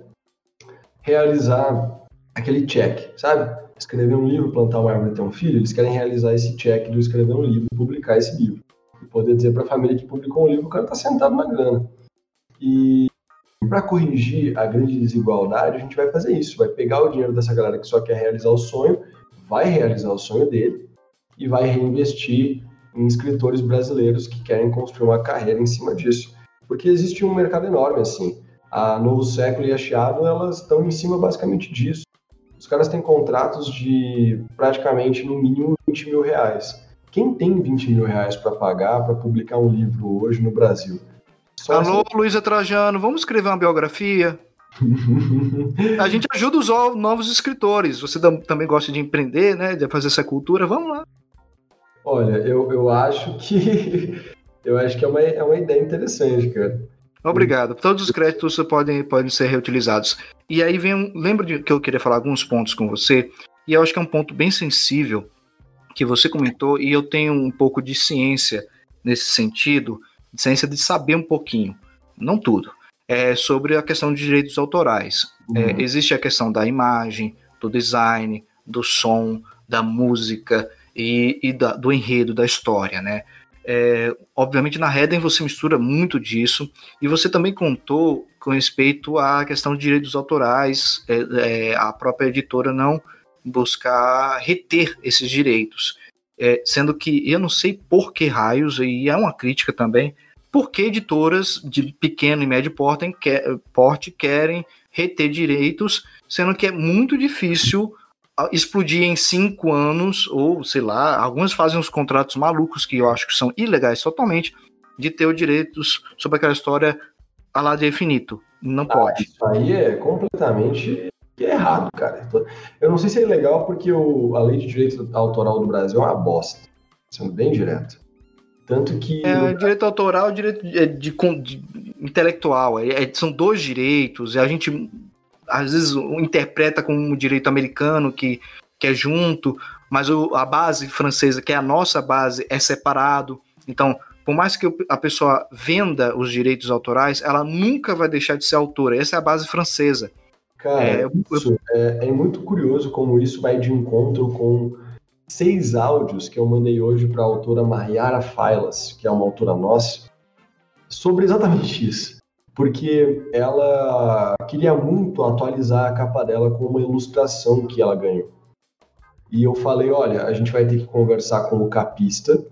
Speaker 2: realizar aquele check, sabe? Escrever um livro, plantar uma árvore e ter um filho, eles querem realizar esse check do escrever um livro, publicar esse livro. E poder dizer para a família que publicou um livro, o cara está sentado na grana. E para corrigir a grande desigualdade, a gente vai fazer isso, vai pegar o dinheiro dessa galera que só quer realizar o sonho, vai realizar o sonho dele e vai reinvestir em escritores brasileiros que querem construir uma carreira em cima disso. porque existe um mercado enorme assim. A Novo Século e a Chiado, elas estão em cima basicamente disso. Os caras têm contratos de praticamente no mínimo 20 mil reais. Quem tem 20 mil reais para pagar para publicar um livro hoje no Brasil?
Speaker 1: Só Alô, assim... Luísa Trajano, vamos escrever uma biografia? a gente ajuda os novos escritores. Você também gosta de empreender, né? De fazer essa cultura. Vamos lá.
Speaker 2: Olha, eu, eu acho que eu acho que é uma, é uma ideia interessante, cara.
Speaker 1: Obrigado. Todos os créditos podem, podem ser reutilizados. E aí vem um. Lembra de que eu queria falar alguns pontos com você? E eu acho que é um ponto bem sensível que você comentou, e eu tenho um pouco de ciência nesse sentido, ciência de saber um pouquinho, não tudo, é sobre a questão de direitos autorais. É, uhum. É, existe a questão da imagem, do design, do som, da música e, e da, do enredo, da história, né? É, obviamente na Redden você mistura muito disso e você também contou com respeito à questão de direitos autorais, é, é, a própria editora não buscar reter esses direitos. É, sendo que eu não sei por que raios, e é uma crítica também, por que editoras de pequeno e médio porte, porte querem reter direitos, sendo que é muito difícil explodir em cinco anos, ou sei lá, algumas fazem uns contratos malucos que eu acho que são ilegais totalmente, de ter os direitos sobre aquela história a lá de infinito. Não ah, pode.
Speaker 2: Isso aí é completamente errado, cara. Eu não sei se é legal porque o, a lei de direito autoral do Brasil é uma bosta, sendo bem direto. Tanto que.
Speaker 1: É, no... direito autoral e direito de, de, de intelectual. É, é, são dois direitos, e a gente às vezes interpreta como um direito americano que, que é junto, mas o, a base francesa, que é a nossa base, é separado. Então, por mais que a pessoa venda os direitos autorais, ela nunca vai deixar de ser autora. Essa é a base francesa.
Speaker 2: Cara, é, isso, é, é, muito curioso como isso vai de encontro com seis áudios que eu mandei hoje para a autora Mariara Failas, que é uma autora nossa, sobre exatamente isso. Porque ela queria muito atualizar a capa dela com uma ilustração que ela ganhou. E eu falei: olha, a gente vai ter que conversar com o capista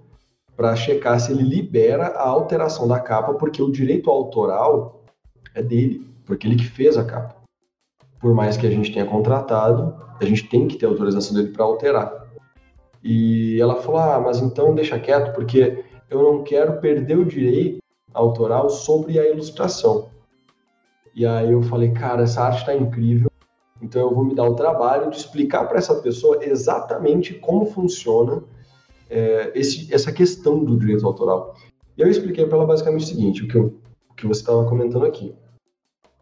Speaker 2: para checar se ele libera a alteração da capa, porque o direito autoral é dele, porque ele que fez a capa por mais que a gente tenha contratado, a gente tem que ter autorização dele para alterar. E ela falou: ah, mas então deixa quieto, porque eu não quero perder o direito autoral sobre a ilustração. E aí eu falei: cara, essa arte está incrível, então eu vou me dar o trabalho de explicar para essa pessoa exatamente como funciona é, esse, essa questão do direito autoral. E eu expliquei para ela basicamente o seguinte: o que, eu, o que você estava comentando aqui.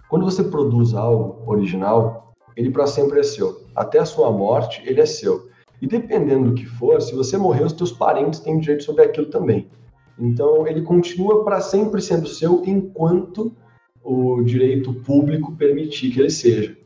Speaker 2: Quando você produz algo original, ele para sempre é seu. Até a sua morte, ele é seu. E dependendo do que for, se você morrer, os teus parentes têm direito sobre aquilo também. Então, ele continua para sempre sendo seu enquanto o direito público permitir que ele seja.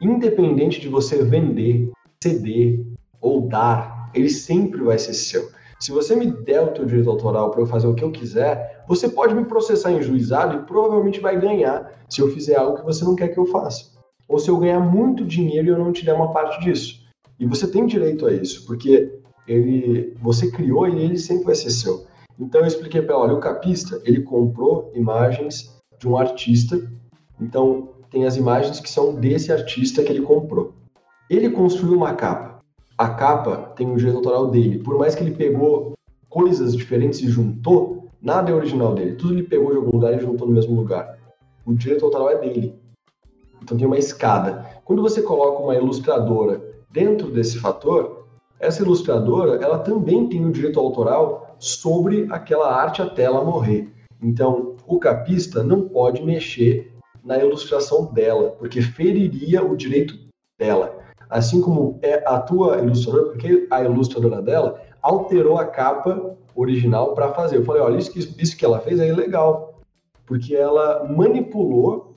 Speaker 2: Independente de você vender, ceder ou dar, ele sempre vai ser seu. Se você me der o teu direito autoral para eu fazer o que eu quiser, você pode me processar em juizado e provavelmente vai ganhar se eu fizer algo que você não quer que eu faça. Ou se eu ganhar muito dinheiro e eu não te der uma parte disso. E você tem direito a isso, porque ele, você criou e ele sempre vai ser seu. Então eu expliquei para olha, o capista, ele comprou imagens de um artista, então tem as imagens que são desse artista que ele comprou. Ele construiu uma capa a capa tem o direito autoral dele. Por mais que ele pegou coisas diferentes e juntou, nada é original dele. Tudo ele pegou de algum lugar e juntou no mesmo lugar. O direito autoral é dele. Então tem uma escada. Quando você coloca uma ilustradora dentro desse fator, essa ilustradora ela também tem o direito autoral sobre aquela arte até ela morrer. Então o capista não pode mexer na ilustração dela, porque feriria o direito dela assim como é a tua ilustradora, porque a ilustradora dela alterou a capa original para fazer. Eu falei, olha, isso que, isso que ela fez é ilegal, porque ela manipulou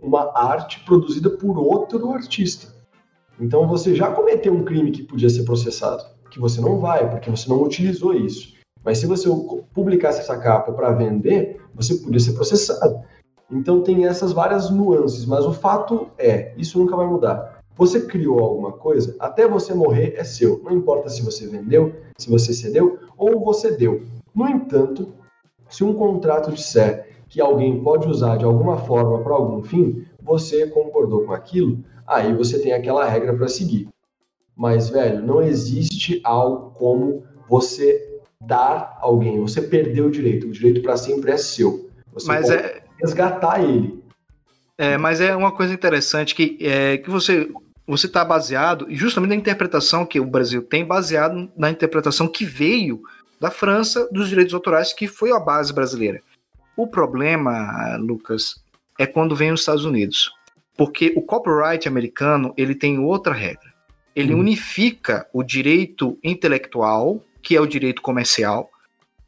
Speaker 2: uma arte produzida por outro artista. Então você já cometeu um crime que podia ser processado, que você não vai, porque você não utilizou isso. Mas se você publicasse essa capa para vender, você podia ser processado. Então tem essas várias nuances, mas o fato é, isso nunca vai mudar. Você criou alguma coisa, até você morrer é seu. Não importa se você vendeu, se você cedeu ou você deu. No entanto, se um contrato disser que alguém pode usar de alguma forma para algum fim, você concordou com aquilo, aí você tem aquela regra para seguir. Mas, velho, não existe algo como você dar alguém, você perdeu o direito, o direito para sempre é seu. Você
Speaker 1: Mas
Speaker 2: pode
Speaker 1: é...
Speaker 2: resgatar ele.
Speaker 1: É, mas é uma coisa interessante que, é, que você você está baseado justamente na interpretação que o Brasil tem, baseado na interpretação que veio da França dos direitos autorais, que foi a base brasileira. O problema, Lucas, é quando vem os Estados Unidos, porque o copyright americano ele tem outra regra. Ele hum. unifica o direito intelectual, que é o direito comercial,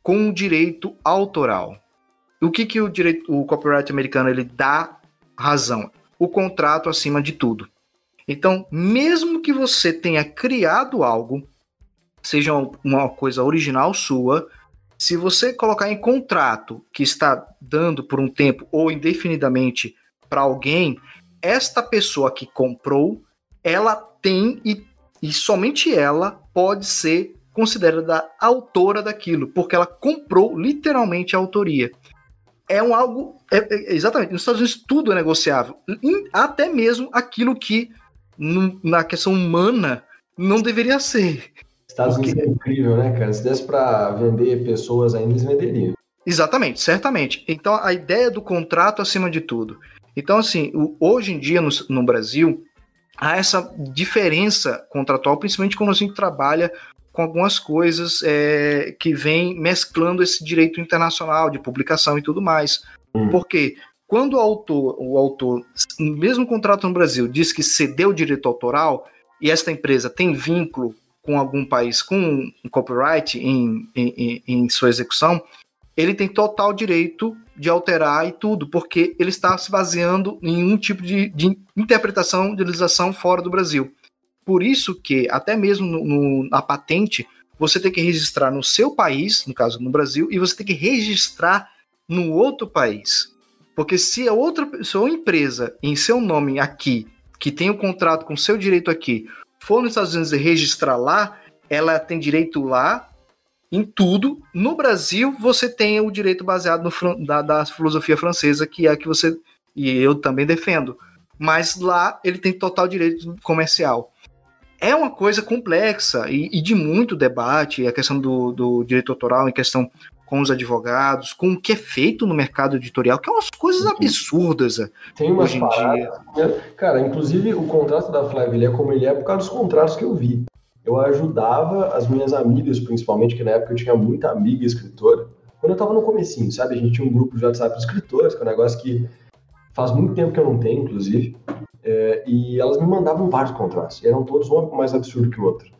Speaker 1: com o direito autoral. O que, que o direito, o copyright americano ele dá razão? O contrato acima de tudo. Então, mesmo que você tenha criado algo, seja uma coisa original sua, se você colocar em contrato que está dando por um tempo ou indefinidamente para alguém, esta pessoa que comprou, ela tem e, e somente ela pode ser considerada autora daquilo, porque ela comprou literalmente a autoria. É um algo. É, é, exatamente, nos Estados Unidos tudo é negociável. Até mesmo aquilo que na questão humana não deveria ser.
Speaker 2: Estados Unidos é incrível, né, cara? Se desse para vender pessoas ainda, eles venderiam.
Speaker 1: Exatamente, certamente. Então, a ideia do contrato acima de tudo. Então, assim, hoje em dia no, no Brasil, há essa diferença contratual, principalmente quando a gente trabalha com algumas coisas é, que vem mesclando esse direito internacional de publicação e tudo mais. Hum. Porque quando o autor, o autor, mesmo contrato no Brasil, diz que cedeu o direito autoral e esta empresa tem vínculo com algum país com um copyright em, em, em sua execução, ele tem total direito de alterar e tudo, porque ele está se baseando em um tipo de, de interpretação de legislação fora do Brasil. Por isso que, até mesmo no, no, na patente, você tem que registrar no seu país, no caso no Brasil, e você tem que registrar no outro país. Porque se a outra se a empresa em seu nome aqui, que tem o um contrato com seu direito aqui, for nos Estados Unidos e registrar lá, ela tem direito lá em tudo. No Brasil, você tem o direito baseado no, da, da filosofia francesa, que é a que você e eu também defendo. Mas lá ele tem total direito comercial. É uma coisa complexa e, e de muito debate, a questão do, do direito autoral, em questão com os advogados, com o que é feito no mercado editorial, que é umas coisas absurdas eh,
Speaker 2: Tem umas hoje em paradas, dia. Né? Cara, inclusive o contrato da Flávia ele é como ele é por causa dos contratos que eu vi. Eu ajudava as minhas amigas, principalmente, que na época eu tinha muita amiga escritora, quando eu tava no comecinho, sabe? A gente tinha um grupo de WhatsApp de escritores, que é um negócio que faz muito tempo que eu não tenho, inclusive, é, e elas me mandavam vários contratos, e eram todos um mais absurdo que o outro.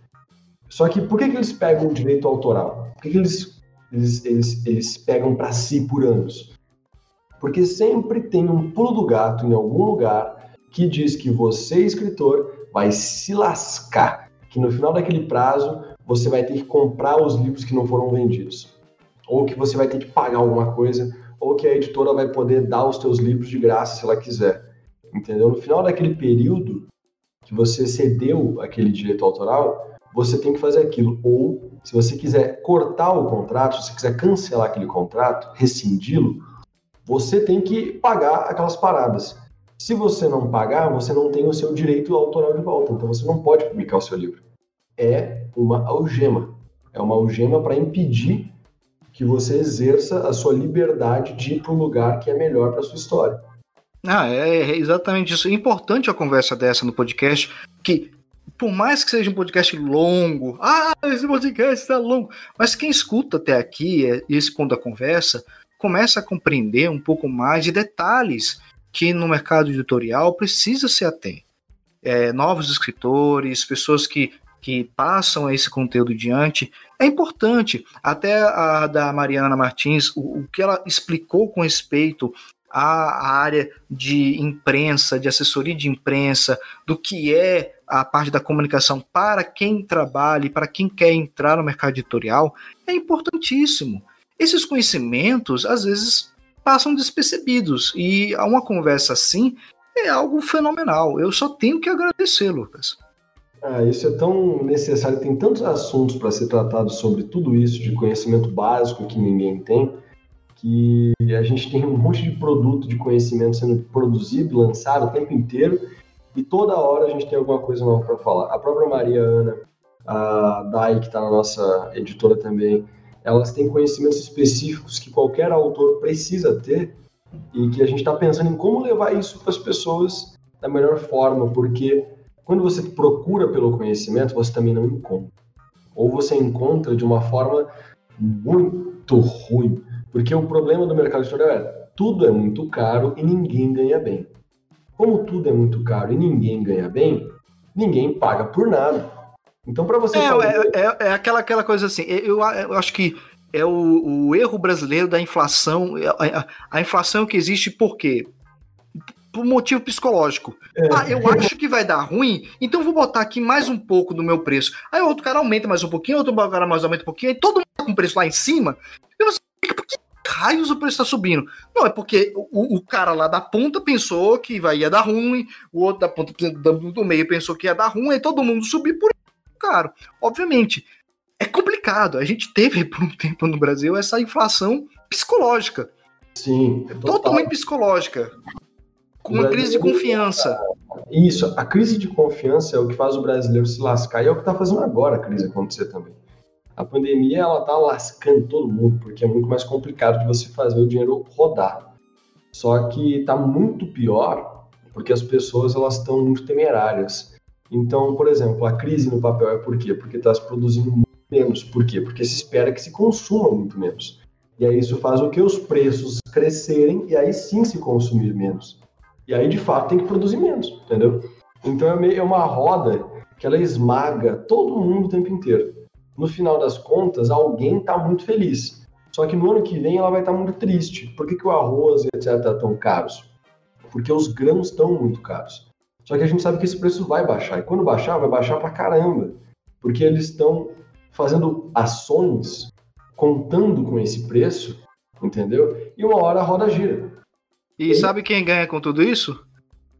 Speaker 2: Só que por que, que eles pegam o direito autoral? Por que, que eles eles, eles, eles pegam para si por anos. Porque sempre tem um pulo do gato em algum lugar que diz que você, escritor, vai se lascar, que no final daquele prazo você vai ter que comprar os livros que não foram vendidos, ou que você vai ter que pagar alguma coisa, ou que a editora vai poder dar os teus livros de graça se ela quiser. Entendeu? No final daquele período que você cedeu aquele direito autoral, você tem que fazer aquilo. Ou, se você quiser cortar o contrato, se você quiser cancelar aquele contrato, rescindi-lo, você tem que pagar aquelas paradas. Se você não pagar, você não tem o seu direito autoral de volta, então você não pode publicar o seu livro. É uma algema. É uma algema para impedir que você exerça a sua liberdade de ir para um lugar que é melhor para sua história.
Speaker 1: Ah, é, é exatamente isso. É importante a conversa dessa no podcast, que por mais que seja um podcast longo, ah, esse podcast está longo, mas quem escuta até aqui, é, esse ponto da conversa, começa a compreender um pouco mais de detalhes que no mercado editorial precisa se ater. É, novos escritores, pessoas que, que passam esse conteúdo diante, é importante. Até a da Mariana Martins, o, o que ela explicou com respeito à área de imprensa, de assessoria de imprensa, do que é a parte da comunicação para quem trabalha e para quem quer entrar no mercado editorial é importantíssimo. Esses conhecimentos, às vezes, passam despercebidos e uma conversa assim é algo fenomenal. Eu só tenho que agradecer, Lucas.
Speaker 2: Ah, isso é tão necessário, tem tantos assuntos para ser tratado sobre tudo isso de conhecimento básico que ninguém tem, que a gente tem um monte de produto de conhecimento sendo produzido, lançado o tempo inteiro, e toda hora a gente tem alguma coisa nova para falar. A própria Maria Ana, a Dai, que está na nossa editora também, elas têm conhecimentos específicos que qualquer autor precisa ter e que a gente está pensando em como levar isso para as pessoas da melhor forma, porque quando você procura pelo conhecimento, você também não encontra. Ou você encontra de uma forma muito ruim. Porque o problema do mercado editorial é tudo é muito caro e ninguém ganha bem. Como tudo é muito caro e ninguém ganha bem, ninguém paga por nada. Então, para você.
Speaker 1: É, fazer... é, é, é, aquela, aquela coisa assim. Eu, eu acho que é o, o erro brasileiro da inflação. A, a, inflação que existe por quê? Por motivo psicológico. É. Ah, eu acho que vai dar ruim, então vou botar aqui mais um pouco do meu preço. Aí outro cara aumenta mais um pouquinho, outro cara mais aumenta um pouquinho, aí todo mundo tá com o preço lá em cima. E você fica, por que raios o preço está subindo? Não, é porque o, o, cara lá da ponta pensou que vai, ia dar ruim, o outro da ponta do meio pensou que ia dar ruim, aí todo mundo subiu por caro. Obviamente, é complicado. A gente teve por um tempo no Brasil essa inflação psicológica.
Speaker 2: Sim.
Speaker 1: É totalmente psicológica. Com uma crise de confiança.
Speaker 2: Isso, a crise de confiança é o que faz o brasileiro se lascar e é o que está fazendo agora a crise acontecer também. A pandemia ela está lascando todo mundo porque é muito mais complicado de você fazer o dinheiro rodar. Só que está muito pior porque as pessoas elas estão muito temerárias. Então, por exemplo, a crise no papel é por quê? Porque está se produzindo menos. Por quê? Porque se espera que se consuma muito menos. E aí isso faz o que os preços crescerem e aí sim se consumir menos. E aí de fato tem que produzir menos, entendeu? Então é, meio, é uma roda que ela esmaga todo mundo o tempo inteiro. No final das contas, alguém está muito feliz. Só que no ano que vem ela vai estar tá muito triste. Por que, que o arroz e etc. estão caros? Porque os grãos estão muito caros. Só que a gente sabe que esse preço vai baixar. E quando baixar, vai baixar pra caramba. Porque eles estão fazendo ações contando com esse preço, entendeu? E uma hora a roda gira.
Speaker 1: E, e sabe quem ganha com tudo isso?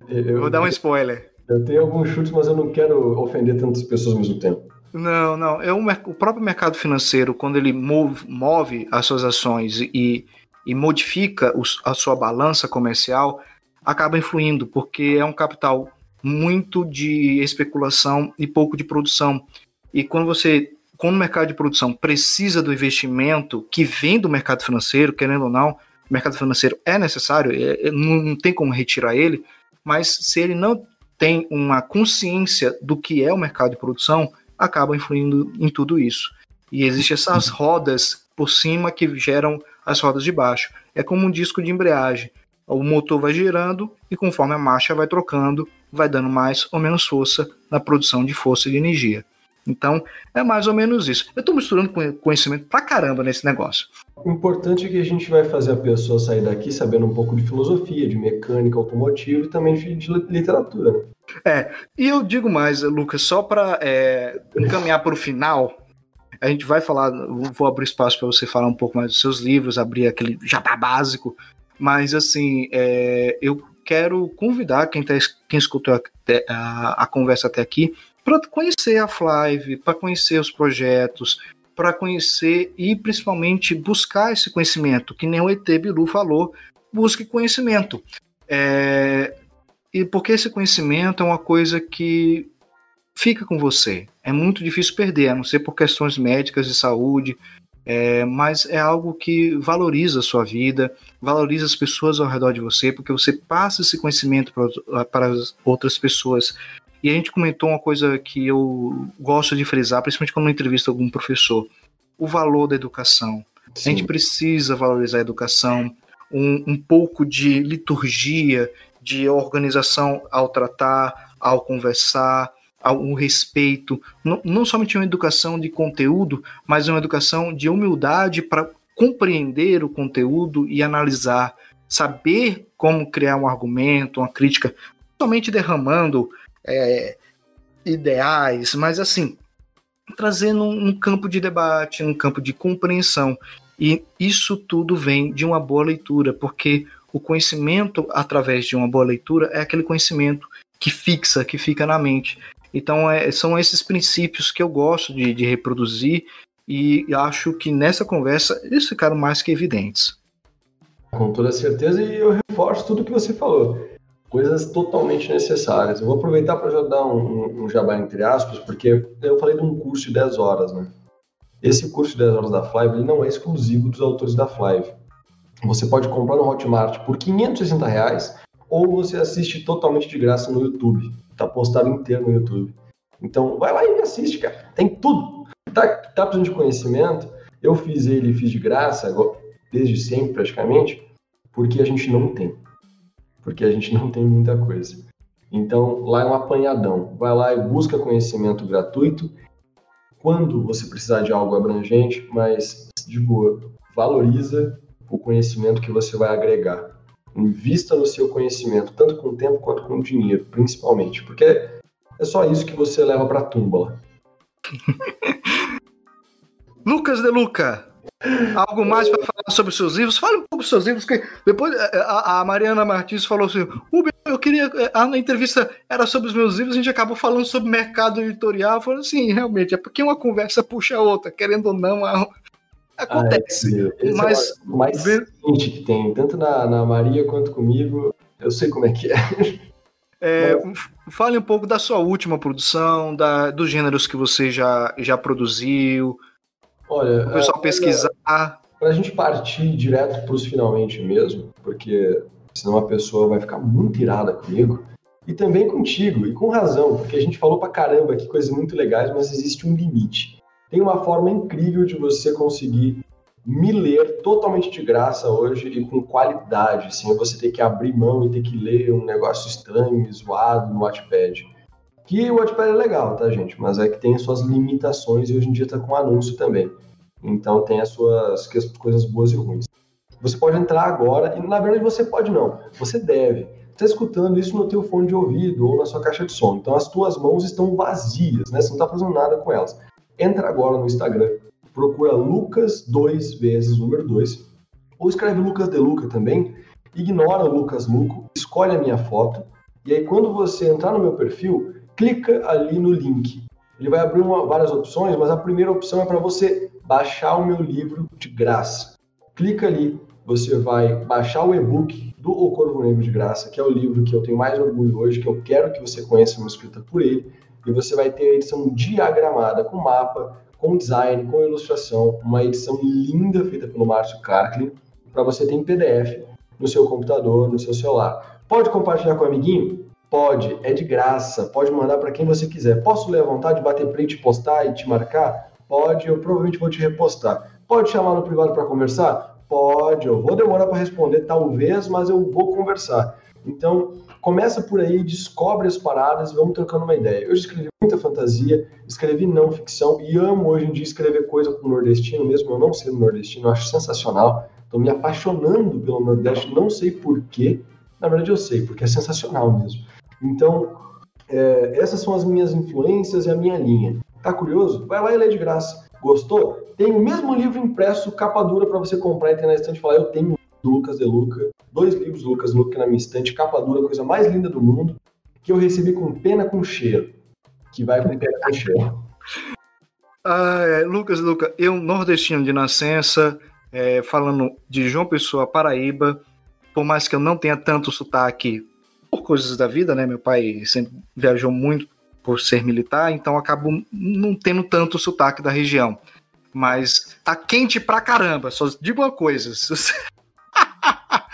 Speaker 1: Eu, Vou dar um spoiler.
Speaker 2: Eu tenho alguns chutes, mas eu não quero ofender tantas pessoas ao mesmo tempo.
Speaker 1: Não, não. É um, o próprio mercado financeiro, quando ele move, move as suas ações e, e modifica os, a sua balança comercial, acaba influindo, porque é um capital muito de especulação e pouco de produção. E quando você, quando o mercado de produção precisa do investimento que vem do mercado financeiro, querendo ou não, o mercado financeiro é necessário, é, é, não, não tem como retirar ele, mas se ele não tem uma consciência do que é o mercado de produção, acaba influindo em tudo isso. E existem essas rodas por cima que geram as rodas de baixo. É como um disco de embreagem o motor vai girando e conforme a marcha vai trocando, vai dando mais ou menos força na produção de força e de energia. Então, é mais ou menos isso. Eu estou misturando conhecimento pra caramba nesse negócio.
Speaker 2: O importante é que a gente vai fazer a pessoa sair daqui sabendo um pouco de filosofia, de mecânica automotiva e também de, de literatura. Né?
Speaker 1: É, e eu digo mais, Lucas, só para é, encaminhar para o final, a gente vai falar, vou abrir espaço para você falar um pouco mais dos seus livros, abrir aquele jabá básico mas, assim, é, eu quero convidar quem, tá, quem escutou a, a, a conversa até aqui para conhecer a Flive, para conhecer os projetos, para conhecer e principalmente buscar esse conhecimento, que nem o ET Bilu falou, busque conhecimento. É, e porque esse conhecimento é uma coisa que fica com você. É muito difícil perder, a não ser por questões médicas de saúde, é, mas é algo que valoriza a sua vida, valoriza as pessoas ao redor de você, porque você passa esse conhecimento para, para as outras pessoas. E a gente comentou uma coisa que eu gosto de frisar, principalmente quando eu entrevisto algum professor: o valor da educação. Sim. A gente precisa valorizar a educação, um, um pouco de liturgia, de organização ao tratar, ao conversar, um respeito, não, não somente uma educação de conteúdo, mas uma educação de humildade para compreender o conteúdo e analisar, saber como criar um argumento, uma crítica, somente derramando é, ideais, mas assim, trazendo um campo de debate, um campo de compreensão. E isso tudo vem de uma boa leitura, porque o conhecimento através de uma boa leitura é aquele conhecimento que fixa, que fica na mente. Então, é, são esses princípios que eu gosto de, de reproduzir e acho que nessa conversa eles ficaram mais que evidentes.
Speaker 2: Com toda certeza, e eu reforço tudo que você falou. Coisas totalmente necessárias. Eu vou aproveitar para já dar um, um, jabá entre aspas, porque eu falei de um curso de 10 horas, né? Esse curso de 10 horas da Flive ele não é exclusivo dos autores da Flive. Você pode comprar no Hotmart por 560 reais ou você assiste totalmente de graça no YouTube. Tá postado inteiro no YouTube. Então, vai lá e assiste, cara. Tem tudo. Tá, tá precisando de conhecimento? Eu fiz ele, fiz de graça, desde sempre praticamente, porque a gente não tem. Porque a gente não tem muita coisa. Então, lá é um apanhadão. Vai lá e busca conhecimento gratuito. Quando você precisar de algo abrangente, mas de boa, valoriza o conhecimento que você vai agregar. Invista no seu conhecimento, tanto com tempo quanto com dinheiro, principalmente, porque é só isso que você leva para a túmula.
Speaker 1: Lucas de Luca, algo mais para falar sobre os seus livros? Fale um pouco dos seus livros, que depois é, é, a, a Mariana Martins falou assim: eu queria. É, a entrevista era sobre os meus livros, a gente acabou falando sobre mercado editorial. Falou assim, realmente, é porque uma conversa puxa a outra, querendo ou não, acontece.
Speaker 2: Ai, mas é mais ver... que tem, tanto na, na Maria quanto comigo, eu sei como é que é.
Speaker 1: É, fale um pouco da sua última produção, da, dos gêneros que você já, já produziu.
Speaker 2: Olha,
Speaker 1: o pessoal é, pesquisar.
Speaker 2: Para a gente partir direto para os finalmente mesmo, porque senão a pessoa vai ficar muito irada comigo. E também contigo, e com razão, porque a gente falou para caramba aqui coisas muito legais, mas existe um limite. Tem uma forma incrível de você conseguir me ler totalmente de graça hoje e com qualidade, sem você ter que abrir mão e ter que ler um negócio estranho zoado no Wattpad. Que o Wattpad é legal, tá, gente? Mas é que tem suas limitações e hoje em dia tá com anúncio também. Então tem as suas coisas boas e ruins. Você pode entrar agora e na verdade você pode não, você deve. Você está escutando isso no teu fone de ouvido ou na sua caixa de som. Então as tuas mãos estão vazias, né? Você não está fazendo nada com elas. Entra agora no Instagram procura Lucas dois vezes número 2, ou escreve Lucas de Luca também, ignora o Lucas Luco, escolhe a minha foto, e aí quando você entrar no meu perfil, clica ali no link. Ele vai abrir uma, várias opções, mas a primeira opção é para você baixar o meu livro de graça. Clica ali, você vai baixar o e-book do O Corvo Negro de Graça, que é o livro que eu tenho mais orgulho hoje, que eu quero que você conheça uma escrita por ele, e você vai ter a edição diagramada com mapa, com design, com ilustração, uma edição linda feita pelo Márcio Carklin, para você ter em PDF no seu computador, no seu celular. Pode compartilhar com o amiguinho? Pode, é de graça, pode mandar para quem você quiser. Posso ler à vontade, bater print, postar e te marcar? Pode, eu provavelmente vou te repostar. Pode chamar no privado para conversar? Pode, eu vou demorar para responder, talvez, mas eu vou conversar. Então, começa por aí, descobre as paradas e vamos trocando uma ideia. Eu escrevi muita fantasia, escrevi não ficção e amo hoje em dia escrever coisa com nordestino, mesmo eu não sendo nordestino, acho sensacional. Estou me apaixonando pelo Nordeste, não sei porquê. Na verdade, eu sei, porque é sensacional mesmo. Então, é, essas são as minhas influências e a minha linha. Tá curioso? Vai lá e lê de graça. Gostou? Tem o mesmo livro impresso, capa dura, para você comprar e ter na estante e falar: Eu tenho do Lucas De Luca, dois livros do Lucas De Luca na minha estante, capa dura, coisa mais linda do mundo, que eu recebi com pena com cheiro, que vai com pena com cheiro.
Speaker 1: Ah, é, Lucas Luca, eu nordestino de nascença, é, falando de João Pessoa, Paraíba, por mais que eu não tenha tanto sotaque coisas da vida, né? Meu pai sempre viajou muito por ser militar, então acabo não tendo tanto sotaque da região. Mas tá quente pra caramba, só digo uma coisa.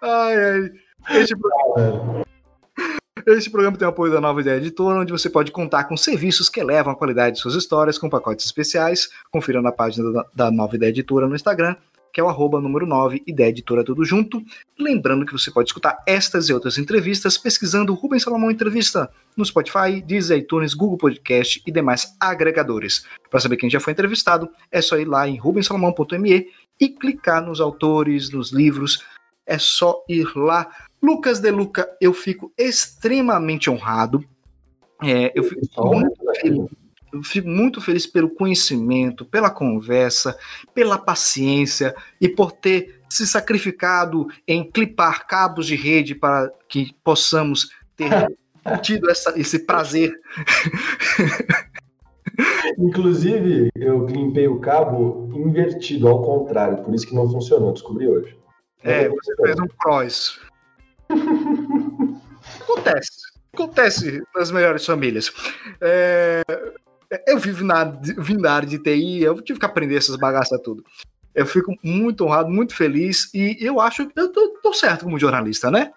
Speaker 1: Ai, ai. Este programa, programa tem o apoio da Nova Ideia Editora, onde você pode contar com serviços que elevam a qualidade de suas histórias com pacotes especiais. Confira na página da Nova Ideia Editora no Instagram, que é o arroba número 9, Ideia Editora Tudo Junto. Lembrando que você pode escutar estas e outras entrevistas pesquisando Rubens Salomão Entrevista no Spotify, Deezer, iTunes, Google Podcast e demais agregadores. Para saber quem já foi entrevistado, é só ir lá em rubensalomão.me e clicar nos autores, nos livros, é só ir lá. Lucas De Luca, eu fico extremamente honrado. É, eu, fico muito feliz, fico muito feliz pelo conhecimento, pela conversa, pela paciência e por ter se sacrificado em clipar cabos de rede para que possamos ter tido essa, esse prazer.
Speaker 2: Inclusive, eu limpei o cabo invertido, ao contrário, por isso que não funcionou, descobri hoje.
Speaker 1: É, você fez um cross. Acontece. Acontece nas melhores famílias. É, eu vivo na, vim da área de TI, eu tive que aprender essas bagaças tudo. Eu fico muito honrado, muito feliz e eu acho que eu tô, tô certo como jornalista, né?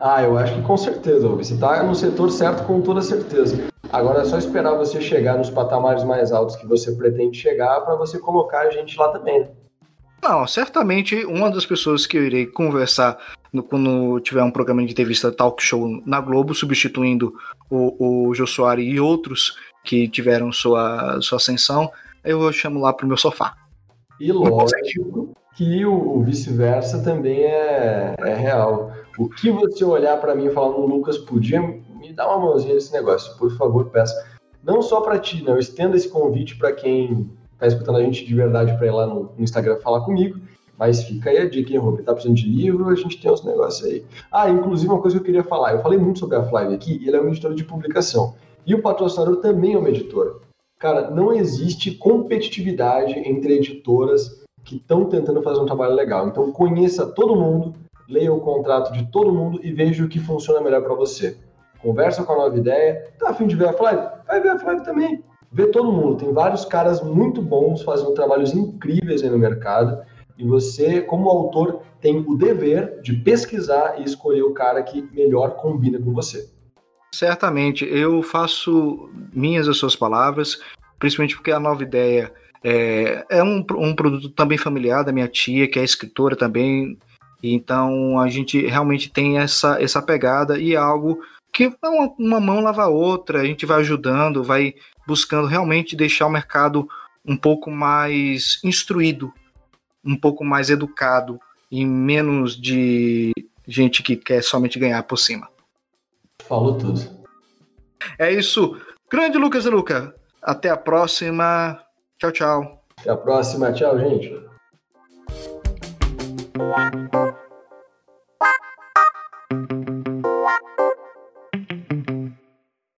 Speaker 2: Ah, eu acho que com certeza, Você está no setor certo com toda certeza. Agora é só esperar você chegar nos patamares mais altos que você pretende chegar para você colocar a gente lá também.
Speaker 1: Não, certamente uma das pessoas que eu irei conversar no, quando tiver um programa de entrevista talk show na Globo, substituindo o, o Jô Soares e outros que tiveram sua, sua ascensão, eu chamo lá pro meu sofá.
Speaker 2: E lógico que o, vice-versa também é, é real. O que você olhar para mim e falar, Lucas, podia me dar uma mãozinha nesse negócio, por favor, peça. Não só para ti, não. Eu estendo esse convite para quem está escutando a gente de verdade para ir lá no, no, Instagram falar comigo. Mas fica aí a dica, hein, Rubem? Tá precisando de livro, a gente tem uns negócios aí. Ah, inclusive uma coisa que eu queria falar. Eu falei muito sobre a Flávia aqui, e ele é uma editora de publicação. E o patrocinador também é uma editora. Cara, não existe competitividade entre editoras que estão tentando fazer um trabalho legal. Então conheça todo mundo, leia o contrato de todo mundo e veja o que funciona melhor para você. Conversa com a nova ideia. Tá afim de ver a Flávia? Vai ver a Flávia também. Vê todo mundo. Tem vários caras muito bons fazendo trabalhos incríveis aí no mercado. E você, como autor, tem o dever de pesquisar e escolher o cara que melhor combina com você.
Speaker 1: Certamente, eu faço minhas as suas palavras, principalmente porque a nova ideia é, é um, um produto também familiar da minha tia, que é escritora também. Então a gente realmente tem essa, essa pegada e é algo que uma, uma mão lava a outra, a gente vai ajudando, vai buscando realmente deixar o mercado um pouco mais instruído, um pouco mais educado e menos de gente que quer somente ganhar por cima.
Speaker 2: Falou tudo.
Speaker 1: É isso. Grande Lucas e Luca. Até a próxima. Tchau, tchau.
Speaker 2: Até a próxima. Tchau, gente.